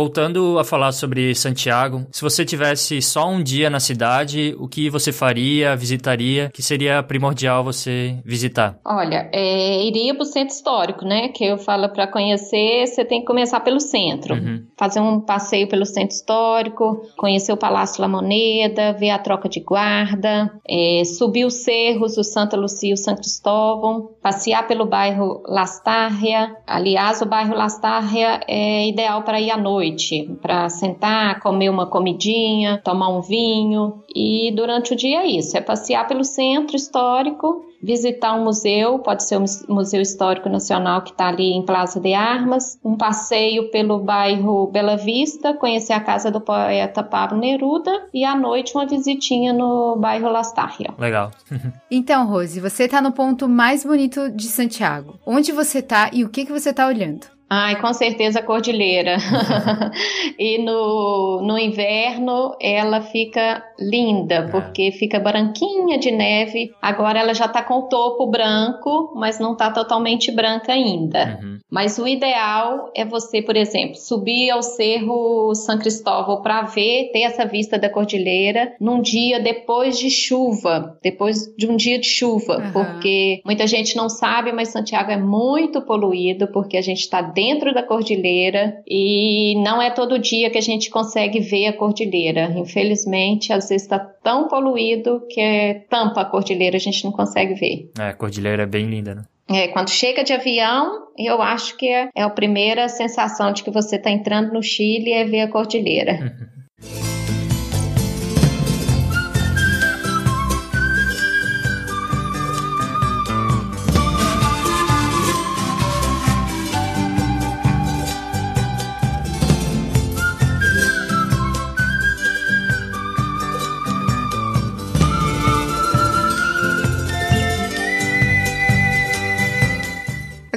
[SPEAKER 2] Voltando a falar sobre Santiago, se você tivesse só um dia na cidade, o que você faria, visitaria, que seria primordial você visitar?
[SPEAKER 3] Olha, é, iria para o centro histórico, né? Que eu falo para conhecer, você tem que começar pelo centro. Uhum. Fazer um passeio pelo centro histórico, conhecer o Palácio La Moneda, ver a troca de guarda, é, subir os cerros, o Santa Lucia e o São Cristóvão, passear pelo bairro Lastarria. Aliás, o bairro Lastarria é ideal para ir à noite noite, para sentar, comer uma comidinha, tomar um vinho. E durante o dia é isso: é passear pelo centro histórico, visitar um museu, pode ser o Museu Histórico Nacional que está ali em Plaza de Armas, um passeio pelo bairro Bela Vista, conhecer a casa do poeta Pablo Neruda e à noite uma visitinha no bairro Lastarria.
[SPEAKER 2] Legal. <laughs>
[SPEAKER 1] então, Rose, você está no ponto mais bonito de Santiago. Onde você está e o que, que você está olhando?
[SPEAKER 3] Ai, com certeza a cordilheira. <laughs> e no, no inverno ela fica linda, é. porque fica branquinha de neve. Agora ela já tá com o topo branco, mas não tá totalmente branca ainda. Uhum. Mas o ideal é você, por exemplo, subir ao Cerro São Cristóvão para ver, ter essa vista da cordilheira num dia depois de chuva, depois de um dia de chuva, uhum. porque muita gente não sabe, mas Santiago é muito poluído porque a gente está dentro da cordilheira e não é todo dia que a gente consegue ver a cordilheira. Infelizmente, às vezes está tão poluído que tampa a cordilheira, a gente não consegue ver.
[SPEAKER 2] É, a cordilheira é bem linda, né?
[SPEAKER 3] É, quando chega de avião, eu acho que é, é a primeira sensação de que você está entrando no Chile é ver a cordilheira. <laughs>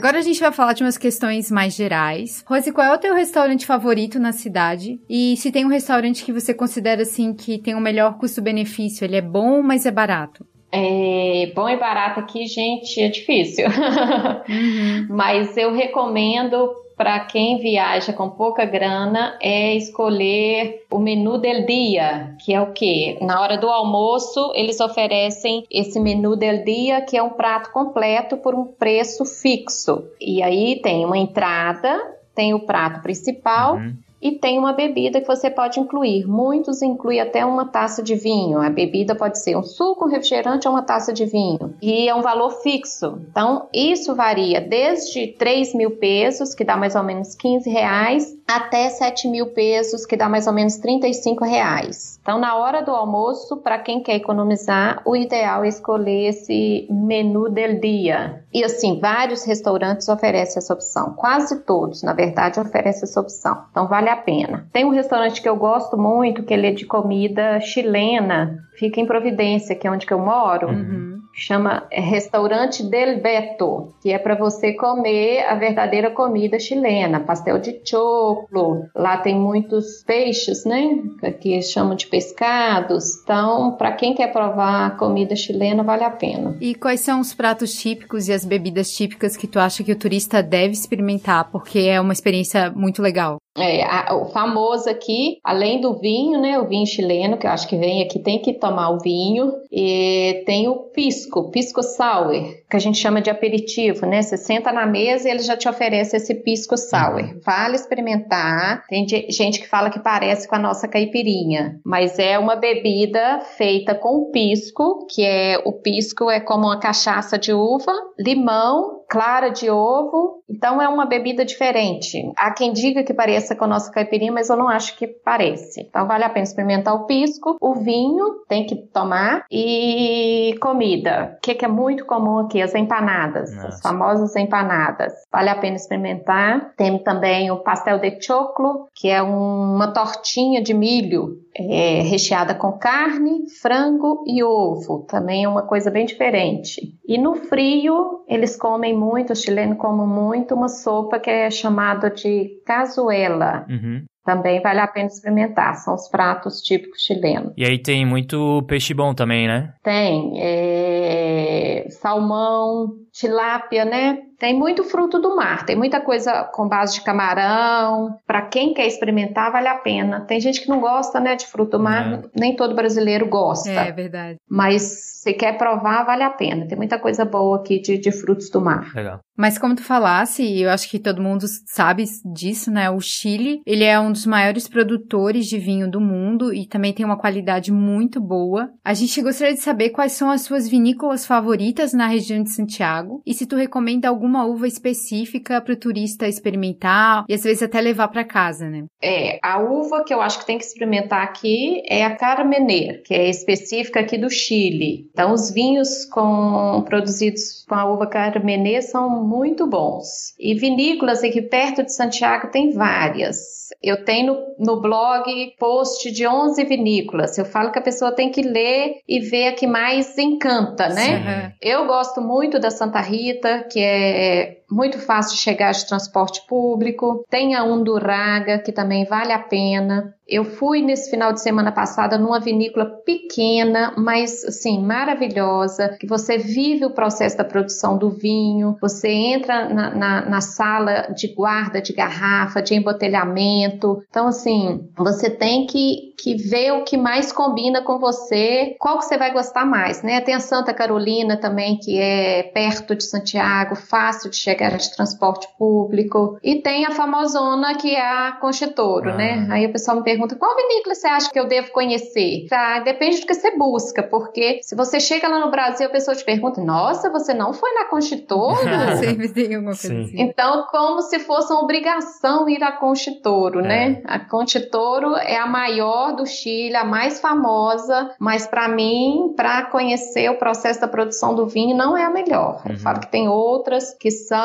[SPEAKER 1] Agora a gente vai falar de umas questões mais gerais. Rose, qual é o teu restaurante favorito na cidade? E se tem um restaurante que você considera assim que tem o um melhor custo-benefício, ele é bom, mas é barato?
[SPEAKER 3] É, bom e barato aqui, gente, é difícil. Uhum. <laughs> Mas eu recomendo para quem viaja com pouca grana é escolher o menu del dia, que é o que? Na hora do almoço, eles oferecem esse menu del dia, que é um prato completo por um preço fixo. E aí tem uma entrada, tem o prato principal. Uhum e tem uma bebida que você pode incluir. Muitos incluem até uma taça de vinho. A bebida pode ser um suco, um refrigerante ou uma taça de vinho. E é um valor fixo. Então, isso varia desde 3 mil pesos, que dá mais ou menos 15 reais, até 7 mil pesos, que dá mais ou menos 35 reais. Então, na hora do almoço, para quem quer economizar, o ideal é escolher esse menu del dia. E assim, vários restaurantes oferecem essa opção. Quase todos, na verdade, oferecem essa opção. Então, vale a pena. Tem um restaurante que eu gosto muito, que ele é de comida chilena, fica em Providência, que é onde que eu moro. Uhum chama Restaurante Del Beto, que é para você comer a verdadeira comida chilena, pastel de choclo. Lá tem muitos peixes, né? Que chamam de pescados. Então, para quem quer provar comida chilena, vale a pena.
[SPEAKER 1] E quais são os pratos típicos e as bebidas típicas que tu acha que o turista deve experimentar, porque é uma experiência muito legal?
[SPEAKER 3] É, a, o famoso aqui, além do vinho, né, o vinho chileno, que eu acho que vem aqui, tem que tomar o vinho, e tem o pisco, pisco sour, que a gente chama de aperitivo, né? Você senta na mesa e ele já te oferece esse pisco sour. Uhum. Vale experimentar. Tem gente que fala que parece com a nossa caipirinha, mas é uma bebida feita com pisco, que é o pisco é como uma cachaça de uva, limão, clara de ovo. Então é uma bebida diferente. Há quem diga que pareça com a nossa caipirinha, mas eu não acho que parece. Então vale a pena experimentar o pisco, o vinho, tem que tomar e comida. O que, que é muito comum aqui? As empanadas, Nossa. as famosas empanadas. Vale a pena experimentar. Tem também o pastel de choclo, que é uma tortinha de milho é, recheada com carne, frango e ovo. Também é uma coisa bem diferente. E no frio, eles comem muito, os chilenos comem muito, uma sopa que é chamada de cazuela. Uhum. Também vale a pena experimentar, são os pratos típicos chilenos.
[SPEAKER 2] E aí tem muito peixe bom também, né?
[SPEAKER 3] Tem, é... salmão, tilápia, né? Tem muito fruto do mar, tem muita coisa com base de camarão. Para quem quer experimentar, vale a pena. Tem gente que não gosta, né, de fruto do mar, é. nem todo brasileiro gosta.
[SPEAKER 1] É verdade.
[SPEAKER 3] Mas se quer provar, vale a pena. Tem muita coisa boa aqui de, de frutos do mar.
[SPEAKER 2] Legal.
[SPEAKER 1] Mas como tu falasse, eu acho que todo mundo sabe disso, né? O Chile, ele é um dos maiores produtores de vinho do mundo e também tem uma qualidade muito boa. A gente gostaria de saber quais são as suas vinícolas favoritas na região de Santiago e se tu recomenda alguma uma uva específica para o turista experimentar e às vezes até levar para casa, né?
[SPEAKER 3] É, a uva que eu acho que tem que experimentar aqui é a Carmener, que é específica aqui do Chile. Então, os vinhos com, produzidos com a uva Carmener são muito bons. E vinícolas aqui perto de Santiago tem várias. Eu tenho no, no blog post de 11 vinícolas. Eu falo que a pessoa tem que ler e ver a que mais encanta, né? Sim. Eu gosto muito da Santa Rita, que é muito fácil de chegar de transporte público. Tem a Unduraga, que também vale a pena. Eu fui nesse final de semana passada numa vinícola pequena, mas assim, maravilhosa, que você vive o processo da produção do vinho, você entra na, na, na sala de guarda de garrafa, de embotelhamento. Então, assim, você tem que, que ver o que mais combina com você, qual que você vai gostar mais, né? Tem a Santa Carolina também, que é perto de Santiago, fácil de chegar de transporte público. E tem a famosona, que é a Conchitoro, ah. né? Aí o pessoal me pergunta qual vinícola você acha que eu devo conhecer? Tá, depende do que você busca, porque se você chega lá no Brasil, a pessoa te pergunta: Nossa, você não foi na Conchitouro? <laughs>
[SPEAKER 1] Sempre tem alguma coisa assim.
[SPEAKER 3] Então, como se fosse uma obrigação ir à Conchitouro, é. né? A Conchitouro é a maior do Chile, a mais famosa, mas para mim, para conhecer o processo da produção do vinho, não é a melhor. Uhum. Eu falo que tem outras que são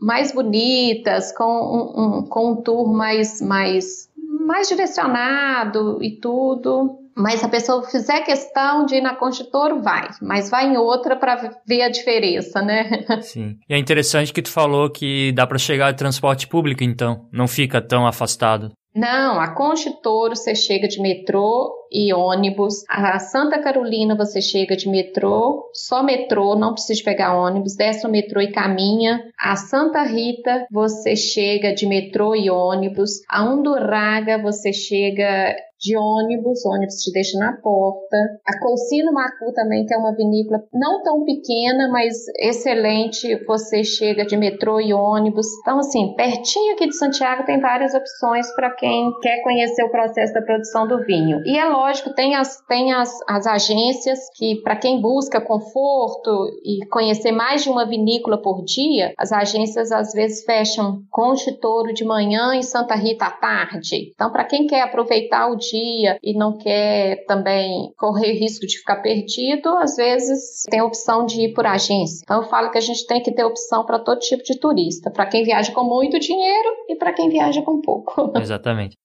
[SPEAKER 3] mais bonitas, com um, um, com um tour mais, mais mais direcionado e tudo. Mas se a pessoa fizer questão de ir na Constituto, vai. Mas vai em outra para ver a diferença, né? <laughs>
[SPEAKER 2] Sim. E é interessante que tu falou que dá para chegar de transporte público, então. Não fica tão afastado.
[SPEAKER 3] Não, a Conchitouro você chega de metrô e ônibus. A Santa Carolina você chega de metrô, só metrô, não precisa pegar ônibus, desce no metrô e caminha. A Santa Rita você chega de metrô e ônibus. A Undurraga você chega de ônibus, ônibus te deixa na porta. A Colcino Macu também, que é uma vinícola não tão pequena, mas excelente, você chega de metrô e ônibus. Então, assim, pertinho aqui de Santiago tem várias opções para quem quer conhecer o processo da produção do vinho. E é lógico, tem as, tem as, as agências que, para quem busca conforto e conhecer mais de uma vinícola por dia, as agências às vezes fecham Conchitouro de manhã e Santa Rita à tarde. Então, para quem quer aproveitar o dia e não quer também correr risco de ficar perdido, às vezes tem a opção de ir por agência. Então, eu falo que a gente tem que ter opção para todo tipo de turista, para quem viaja com muito dinheiro e para quem viaja com pouco. <laughs>
[SPEAKER 2] Exatamente.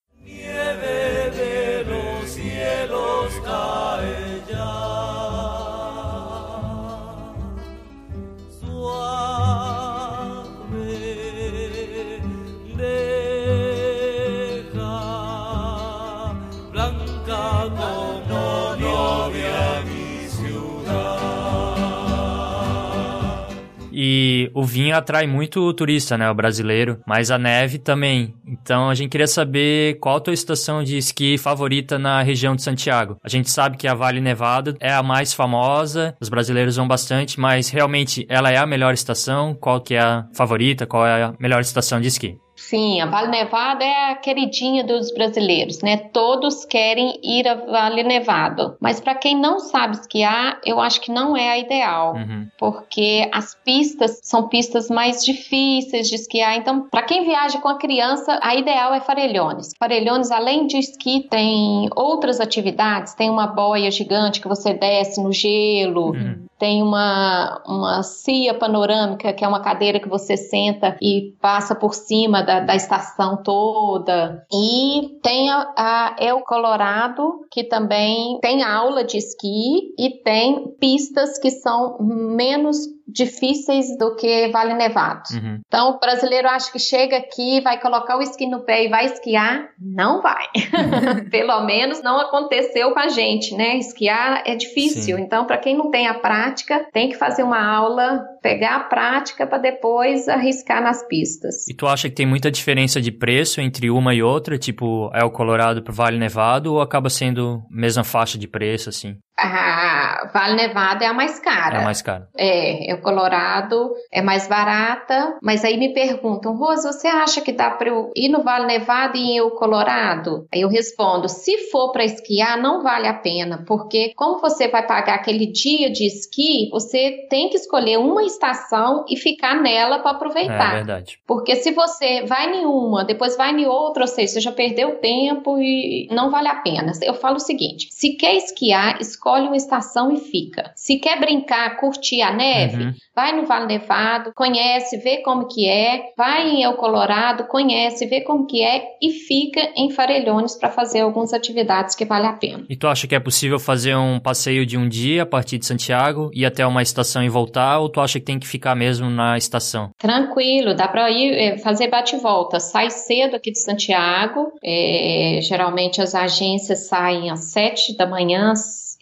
[SPEAKER 2] O vinho atrai muito o turista, né, o brasileiro, mas a neve também. Então a gente queria saber qual a tua estação de esqui favorita na região de Santiago. A gente sabe que a Vale Nevado é a mais famosa, os brasileiros vão bastante, mas realmente ela é a melhor estação? Qual que é a favorita? Qual é a melhor estação de esqui?
[SPEAKER 3] Sim, a Vale Nevado é a queridinha dos brasileiros, né? Todos querem ir a Vale Nevado. Mas para quem não sabe esquiar, eu acho que não é a ideal, uhum. porque as pistas são pistas mais difíceis de esquiar. Então, para quem viaja com a criança, a ideal é Farellones. Farellones, além de esqui, tem outras atividades. Tem uma boia gigante que você desce no gelo. Uhum tem uma, uma cia panorâmica, que é uma cadeira que você senta e passa por cima da, da estação toda. E tem a, a El Colorado, que também tem aula de esqui e tem pistas que são menos difíceis do que Vale Nevado. Uhum. Então, o brasileiro acha que chega aqui, vai colocar o esqui no pé e vai esquiar. Não vai. <laughs> Pelo menos não aconteceu com a gente, né? Esquiar é difícil. Sim. Então, para quem não tem a prática, tem que fazer uma aula, pegar a prática para depois arriscar nas pistas.
[SPEAKER 2] E tu acha que tem muita diferença de preço entre uma e outra, tipo é o Colorado pro Vale Nevado, ou acaba sendo mesma faixa de preço, assim?
[SPEAKER 3] Ah, Vale Nevado é a mais cara.
[SPEAKER 2] É a mais cara.
[SPEAKER 3] É, é o Colorado é mais barata, mas aí me perguntam, Rosa, você acha que dá para eu ir no Vale Nevado e ir ao Colorado? Aí eu respondo, se for para esquiar, não vale a pena, porque como você vai pagar aquele dia de esqui, você tem que escolher uma estação e ficar nela para aproveitar.
[SPEAKER 2] É verdade.
[SPEAKER 3] Porque se você vai em uma, depois vai em outra, ou seja, você já perdeu tempo e não vale a pena. Eu falo o seguinte: se quer esquiar, escolhe uma estação e fica. Se quer brincar, curtir a neve, uhum. vai no Vale Nevado, conhece, vê como que é, vai em El Colorado, conhece, vê como que é e fica em Farellones para fazer algumas atividades que vale a pena.
[SPEAKER 2] E tu acha que é possível fazer um passeio de um dia a partir de Santiago, ir até uma estação e voltar, ou tu acha que tem que ficar mesmo na estação?
[SPEAKER 3] Tranquilo, dá para ir é, fazer bate-volta. Sai cedo aqui de Santiago, é, geralmente as agências saem às sete da manhã,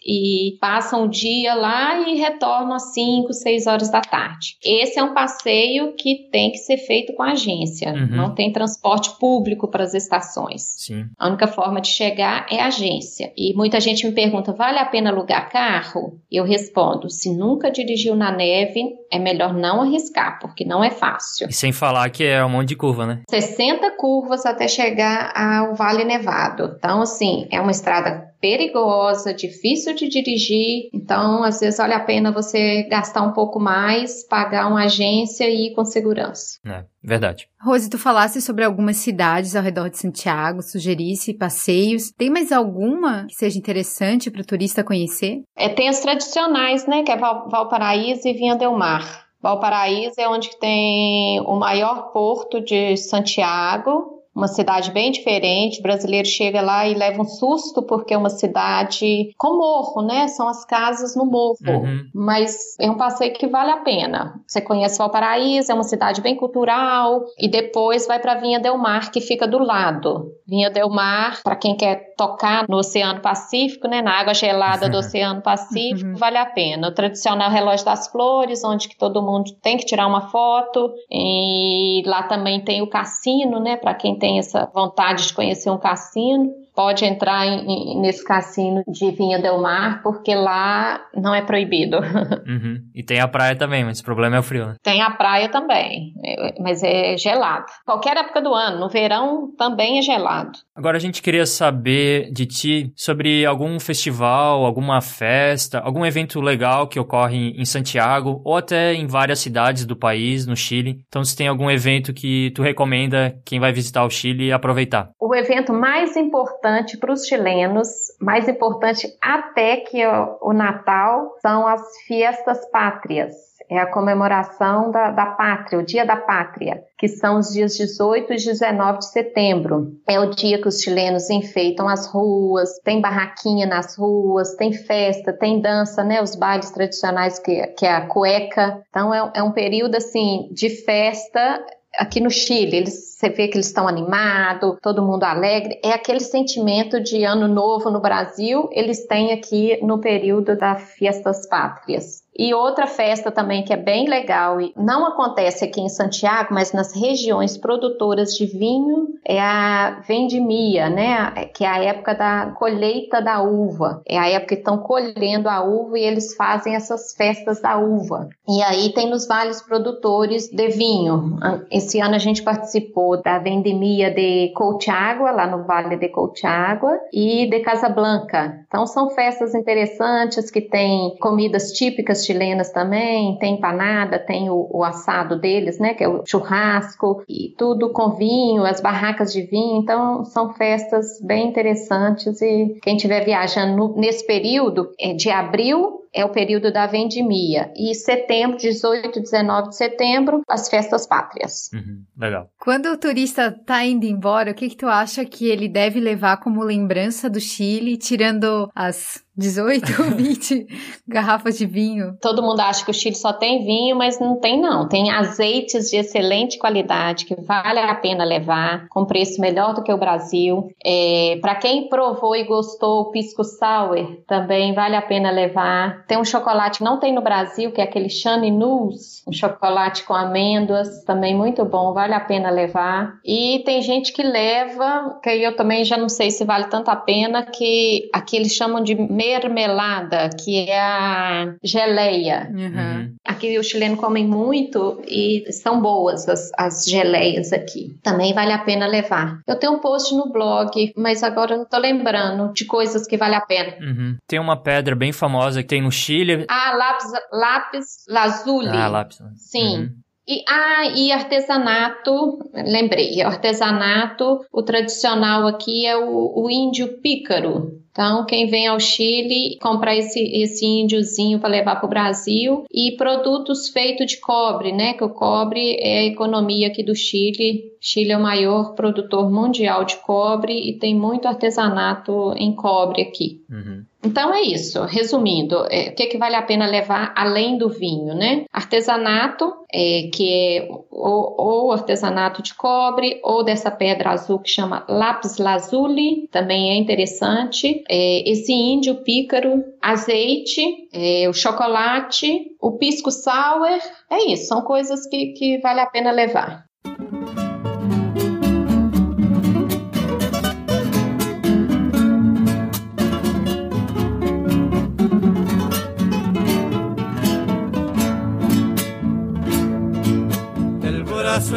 [SPEAKER 3] e passam o dia lá e retornam às 5, 6 horas da tarde. Esse é um passeio que tem que ser feito com a agência. Uhum. Não tem transporte público para as estações.
[SPEAKER 2] Sim.
[SPEAKER 3] A única forma de chegar é a agência. E muita gente me pergunta: vale a pena alugar carro? Eu respondo: se nunca dirigiu na neve, é melhor não arriscar, porque não é fácil.
[SPEAKER 2] E sem falar que é um monte de curva, né?
[SPEAKER 3] 60 curvas até chegar ao Vale Nevado. Então, assim, é uma estrada perigosa, difícil de dirigir. Então, às vezes, vale a pena você gastar um pouco mais, pagar uma agência e ir com segurança.
[SPEAKER 2] É, verdade.
[SPEAKER 1] Rose, tu falasse sobre algumas cidades ao redor de Santiago, sugerisse passeios. Tem mais alguma que seja interessante para o turista conhecer?
[SPEAKER 3] É, tem as tradicionais, né? Que é Val Valparaíso e Vinha Del Mar. Valparaíso é onde tem o maior porto de Santiago, uma cidade bem diferente. O brasileiro chega lá e leva um susto porque é uma cidade com morro, né? São as casas no morro. Uhum. Mas é um passeio que vale a pena. Você conhece Valparaíso, é uma cidade bem cultural e depois vai para Vinha Del Mar, que fica do lado. Vinha Del Mar, para quem quer tocar no Oceano Pacífico, né, na água gelada do <laughs> Oceano Pacífico, uhum. vale a pena. O tradicional relógio das flores, onde que todo mundo tem que tirar uma foto. E lá também tem o cassino, né, para quem tem essa vontade de conhecer um cassino pode entrar em, em, nesse cassino de Vinha Del Mar, porque lá não é proibido. <laughs>
[SPEAKER 2] Uhum. E tem a praia também, mas o problema é o frio, né?
[SPEAKER 3] Tem a praia também, é, mas é gelado. Qualquer época do ano, no verão também é gelado.
[SPEAKER 2] Agora a gente queria saber de ti sobre algum festival, alguma festa, algum evento legal que ocorre em Santiago ou até em várias cidades do país, no Chile. Então, se tem algum evento que tu recomenda quem vai visitar o Chile aproveitar.
[SPEAKER 3] O evento mais importante importante para os chilenos, mais importante até que o, o Natal, são as fiestas pátrias. É a comemoração da, da pátria, o Dia da Pátria, que são os dias 18 e 19 de setembro. É o dia que os chilenos enfeitam as ruas, tem barraquinha nas ruas, tem festa, tem dança, né? Os bailes tradicionais que, que é a cueca. Então é, é um período assim de festa aqui no Chile, eles, você vê que eles estão animados, todo mundo alegre. É aquele sentimento de ano novo no Brasil, eles têm aqui no período das Fiestas Pátrias. E outra festa também que é bem legal e não acontece aqui em Santiago, mas nas regiões produtoras de vinho é a vendimia, né? Que é a época da colheita da uva. É a época que estão colhendo a uva e eles fazem essas festas da uva. E aí tem nos vales produtores de vinho. Esse ano a gente participou da vendimia de Colchagua, lá no Vale de Colchagua, e de Casablanca. Então são festas interessantes que têm comidas típicas chilenas também, tem empanada, tem o, o, assado deles, né, que é o churrasco, e tudo com vinho, as barracas de vinho, então são festas bem interessantes e quem estiver viajando no, nesse período, é de abril é o período da vendimia. E setembro, 18, 19 de setembro, as festas pátrias.
[SPEAKER 2] Uhum, legal.
[SPEAKER 1] Quando o turista tá indo embora, o que, que tu acha que ele deve levar como lembrança do Chile, tirando as 18 ou <laughs> 20 garrafas de vinho.
[SPEAKER 3] Todo mundo acha que o Chile só tem vinho, mas não tem não. Tem azeites de excelente qualidade que vale a pena levar, com preço melhor do que o Brasil. É, Para quem provou e gostou o pisco sour, também vale a pena levar Tem um chocolate que não tem no Brasil, que é aquele Shani News, um chocolate com amêndoas, também muito bom, vale a pena levar. E tem gente que leva, que eu também já não sei se vale tanto a pena, que aqui eles chamam de mermelada, que é a geleia. Uhum. Aqui os chilenos comem muito e são boas as, as geleias aqui. Também vale a pena levar. Eu tenho um post no blog, mas agora eu não tô lembrando de coisas que vale a pena.
[SPEAKER 2] Uhum. Tem uma pedra bem famosa que tem no Chile.
[SPEAKER 3] Ah, lápis, lápis lazuli.
[SPEAKER 2] Ah, lápis.
[SPEAKER 3] Sim. Uhum. E, ah, e artesanato, lembrei, artesanato, o tradicional aqui é o, o índio pícaro, então, quem vem ao Chile compra esse, esse índiozinho para levar para o Brasil e produtos feitos de cobre, né? Que o cobre é a economia aqui do Chile. Chile é o maior produtor mundial de cobre e tem muito artesanato em cobre aqui. Uhum. Então é isso, resumindo, é, o que, é que vale a pena levar além do vinho, né? Artesanato, é, que é ou, ou, artesanato de cobre, ou dessa pedra azul que chama lápis lazuli, também é interessante. É, esse índio pícaro, azeite, é, o chocolate, o pisco sour, é isso, são coisas que, que vale a pena levar.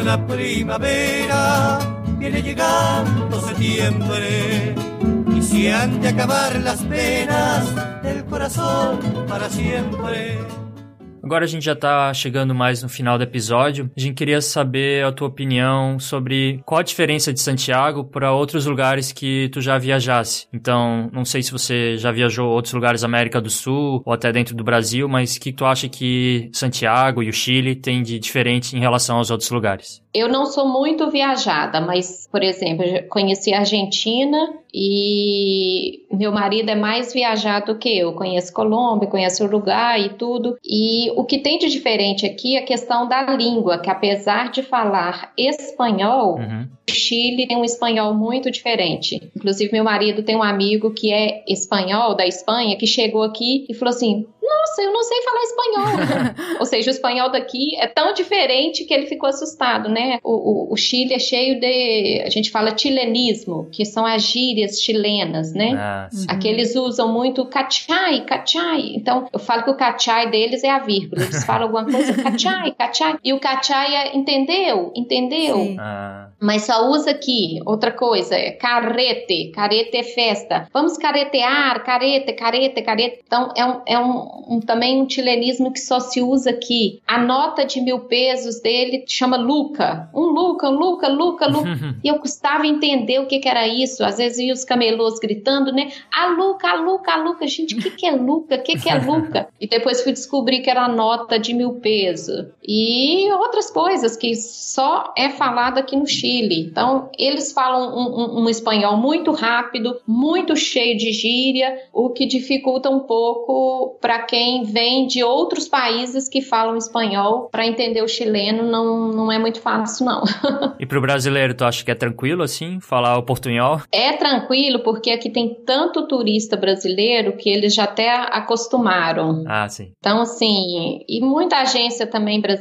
[SPEAKER 4] Suena primavera, viene llegando septiembre y se han de acabar las penas del corazón para siempre.
[SPEAKER 2] Agora a gente já tá chegando mais no final do episódio. A gente queria saber a tua opinião sobre qual a diferença de Santiago para outros lugares que tu já viajasse. Então, não sei se você já viajou outros lugares da América do Sul ou até dentro do Brasil, mas o que tu acha que Santiago e o Chile têm de diferente em relação aos outros lugares?
[SPEAKER 3] Eu não sou muito viajada, mas, por exemplo, conheci a Argentina e meu marido é mais viajado que eu. Conhece Colômbia, conhece Uruguai e tudo. E o que tem de diferente aqui é a questão da língua, que apesar de falar espanhol, uhum. o Chile tem um espanhol muito diferente. Inclusive, meu marido tem um amigo que é espanhol, da Espanha, que chegou aqui e falou assim: nossa, eu não sei falar espanhol. <laughs> Ou seja, o espanhol daqui é tão diferente que ele ficou assustado, né? O, o, o, Chile é cheio de. A gente fala chilenismo, que são as gírias chilenas, né? Ah, Aqui eles usam muito cachai, cachai. Então, eu falo que o cachai deles é a vírgula. Eles falam alguma coisa, <laughs> cachai, cachai. E o cachai é entendeu, entendeu. Ah. Mas só usa aqui. Outra coisa, é carrete. Carrete é festa. Vamos caretear, carete, carete, carete. Então, é um, é um um, também um chilenismo que só se usa aqui. A nota de mil pesos dele chama Luca. Um Luca, um Luca, Luca, Luca. <laughs> e eu custava entender o que, que, era isso. Às vezes ia os camelôs gritando, né? A Luca, a Luca, a Luca. Gente, o que, que é Luca? O que, que é Luca? <laughs> e depois fui descobrir que era a nota de mil pesos. E outras coisas que só é falado aqui no Chile. Então, eles falam um, um, um espanhol muito rápido, muito cheio de gíria, o que dificulta um pouco para quem vem de outros países que falam espanhol, para entender o chileno não, não é muito fácil, não. <laughs>
[SPEAKER 2] e para o brasileiro, tu acha que é tranquilo, assim, falar o portunhol?
[SPEAKER 3] É tranquilo, porque aqui tem tanto turista brasileiro que eles já até acostumaram.
[SPEAKER 2] Ah, sim.
[SPEAKER 3] Então, assim, e muita agência também brasileira,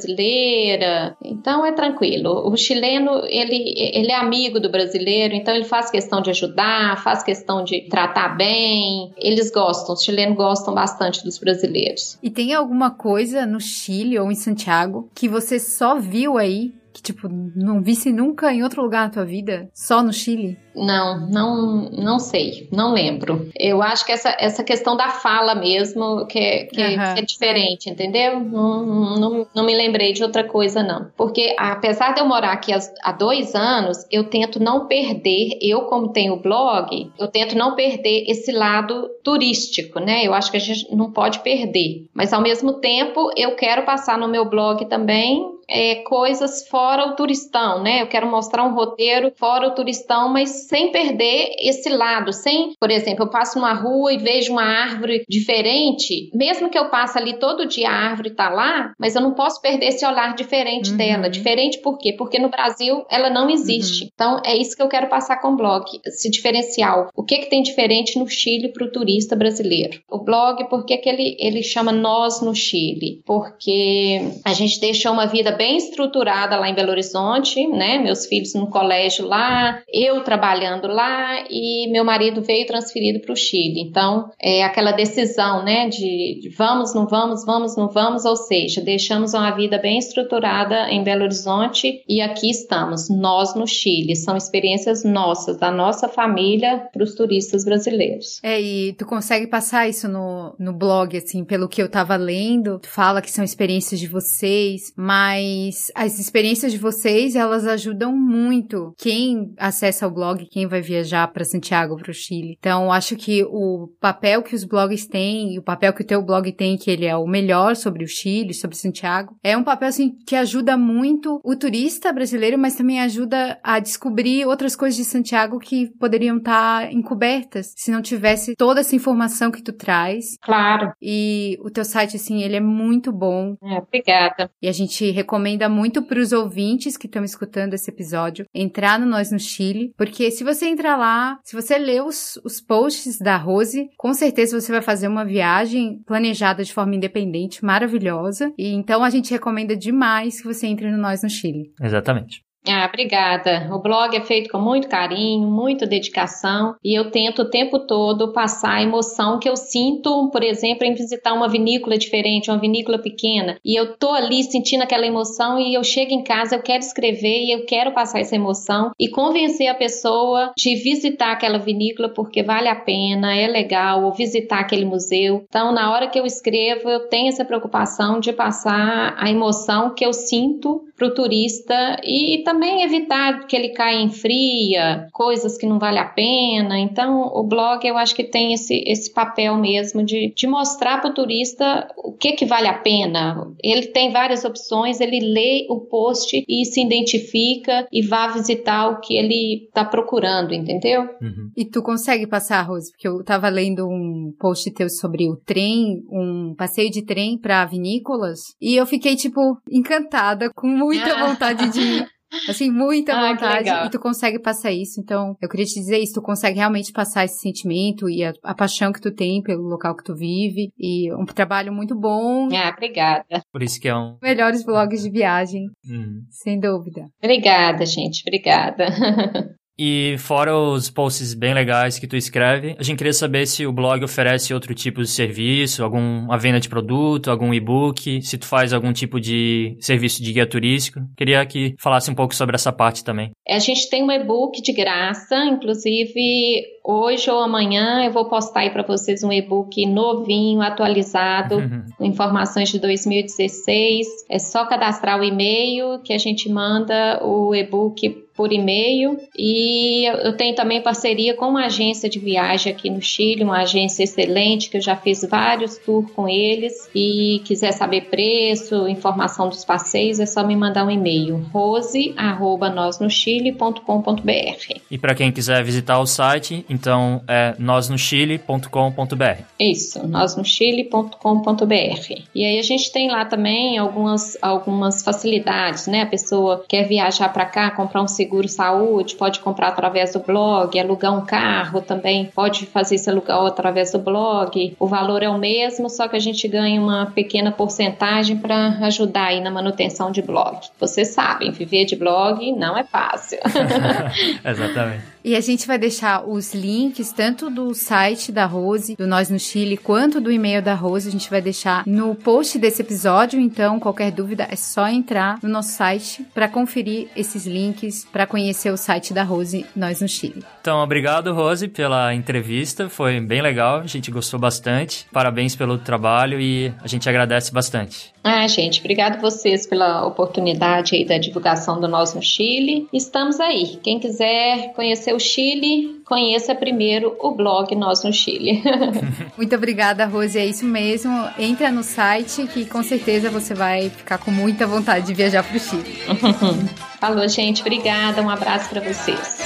[SPEAKER 3] então é tranquilo. O chileno, ele, ele é amigo do brasileiro, então ele faz questão de ajudar, faz questão de tratar bem, eles gostam, os chilenos gostam bastante dos brasileiros.
[SPEAKER 1] E tem alguma coisa no Chile ou em Santiago que você só viu aí que, tipo, não visse nunca em outro lugar na tua vida? Só no Chile?
[SPEAKER 3] Não, não, não sei, não lembro. Eu acho que essa, essa questão da fala mesmo, que, é, que, uhum. é diferente, entendeu? Não, não, não, me lembrei de outra coisa, não. Porque apesar de eu morar aqui há dois anos, eu tento não perder, eu como tenho blog, eu tento não perder esse lado turístico, né? Eu acho que a gente não pode perder. Mas ao mesmo tempo, eu quero passar no meu blog também é, coisas fora o turistão, né? Eu quero mostrar um roteiro fora o turistão, mas sem perder esse lado, sem, por exemplo, eu passo numa rua e vejo uma árvore diferente, mesmo que eu passe ali todo dia a árvore tá lá, mas eu não posso perder esse olhar diferente uhum. dela. Diferente por quê? Porque no Brasil ela não existe. Uhum. Então é isso que eu quero passar com o blog, esse diferencial. O que que tem diferente no Chile para o turista brasileiro? O blog, por que, que ele, ele chama Nós no Chile? Porque a gente deixou uma vida bem estruturada lá em Belo Horizonte, né? Meus filhos no colégio lá, eu trabalhando lá e meu marido veio transferido para o Chile. Então, é aquela decisão, né, de, de vamos, não vamos, vamos, não vamos, ou seja, deixamos uma vida bem estruturada em Belo Horizonte e aqui estamos, nós no Chile. São experiências nossas, da nossa família para os turistas brasileiros.
[SPEAKER 1] É, e tu consegue passar isso no, no blog, assim, pelo que eu tava lendo, tu fala que são experiências de vocês, mas as experiências de vocês, elas ajudam muito quem acessa o blog, quem vai viajar para Santiago, para o Chile. Então, acho que o papel que os blogs têm, o papel que o teu blog tem, que ele é o melhor sobre o Chile, sobre Santiago, é um papel, assim, que ajuda muito o turista brasileiro, mas também ajuda a descobrir outras coisas de Santiago que poderiam estar encobertas se não tivesse toda essa informação que tu traz.
[SPEAKER 3] Claro.
[SPEAKER 1] E o teu site, assim, ele é muito bom.
[SPEAKER 3] É, obrigada.
[SPEAKER 1] E a gente recomenda muito para os ouvintes que estão escutando esse episódio entrar no Nós no Chile, porque se você entrar lá, se você ler os, os posts da Rose, com certeza você vai fazer uma viagem planejada de forma independente, maravilhosa. E então a gente recomenda demais que você entre no Nós no Chile.
[SPEAKER 2] Exatamente.
[SPEAKER 3] Ah, obrigada. O blog é feito com muito carinho, muita dedicação e eu tento o tempo todo passar a emoção que eu sinto, por exemplo, em visitar uma vinícola diferente, uma vinícola pequena, e eu tô ali sentindo aquela emoção e eu chego em casa, eu quero escrever e eu quero passar essa emoção e convencer a pessoa de visitar aquela vinícola porque vale a pena, é legal, ou visitar aquele museu. Então, na hora que eu escrevo, eu tenho essa preocupação de passar a emoção que eu sinto para o turista e também evitar que ele caia em fria, coisas que não vale a pena. Então, o blog eu acho que tem esse, esse papel mesmo de, de mostrar para o turista o que, que vale a pena. Ele tem várias opções, ele lê o post e se identifica e vá visitar o que ele está procurando, entendeu?
[SPEAKER 1] Uhum. E tu consegue passar, Rose? Porque eu estava lendo um post teu sobre o trem, um passeio de trem para vinícolas, e eu fiquei, tipo, encantada com muita vontade de ir. Assim, muita ah, vontade. E tu consegue passar isso. Então, eu queria te dizer isso. Tu consegue realmente passar esse sentimento e a, a, paixão que tu tem pelo local que tu vive. E um trabalho muito bom.
[SPEAKER 3] Ah, obrigada.
[SPEAKER 2] Por isso que é um.
[SPEAKER 1] Melhores vlogs de viagem. Uhum. Sem dúvida.
[SPEAKER 3] Obrigada, gente. Obrigada. <laughs>
[SPEAKER 2] E fora os posts bem legais que tu escreve, a gente queria saber se o blog oferece outro tipo de serviço, alguma venda de produto, algum e-book, se tu faz algum tipo de serviço de guia turístico. Queria que falasse um pouco sobre essa parte também.
[SPEAKER 3] A gente tem um e-book de graça, inclusive hoje ou amanhã eu vou postar aí para vocês um e-book novinho, atualizado, uhum. com informações de 2016. É só cadastrar o e-mail que a gente manda o e-book por e-mail e eu tenho também parceria com uma agência de viagem aqui no Chile, uma agência excelente que eu já fiz vários tours com eles e quiser saber preço, informação dos passeios, é só me mandar um e-mail rose@nosnochile.com.br.
[SPEAKER 2] E para quem quiser visitar o site, então é nosnochile.com.br.
[SPEAKER 3] Isso, nosnochile.com.br. E aí a gente tem lá também algumas algumas facilidades, né? A pessoa quer viajar para cá, comprar um seguro saúde, pode comprar através do blog, alugar um carro também, pode fazer esse aluguel através do blog. O valor é o mesmo, só que a gente ganha uma pequena porcentagem para ajudar aí na manutenção de blog. Vocês sabem, viver de blog não é fácil. <laughs> <laughs>
[SPEAKER 2] Exatamente.
[SPEAKER 1] E a gente vai deixar os links tanto do site da Rose, do Nós no Chile, quanto do e-mail da Rose. A gente vai deixar no post desse episódio. Então, qualquer dúvida é só entrar no nosso site para conferir esses links, para conhecer o site da Rose, Nós no Chile.
[SPEAKER 2] Então, obrigado, Rose, pela entrevista. Foi bem legal. A gente gostou bastante. Parabéns pelo trabalho e a gente agradece bastante.
[SPEAKER 3] Ah, gente, obrigado vocês pela oportunidade aí da divulgação do Nós no Chile. Estamos aí. Quem quiser conhecer o Chile, conheça primeiro o blog Nós no Chile. <laughs>
[SPEAKER 1] Muito obrigada, Rose. É isso mesmo. Entra no site que com certeza você vai ficar com muita vontade de viajar para o Chile. <laughs>
[SPEAKER 3] Falou, gente. Obrigada. Um abraço para vocês.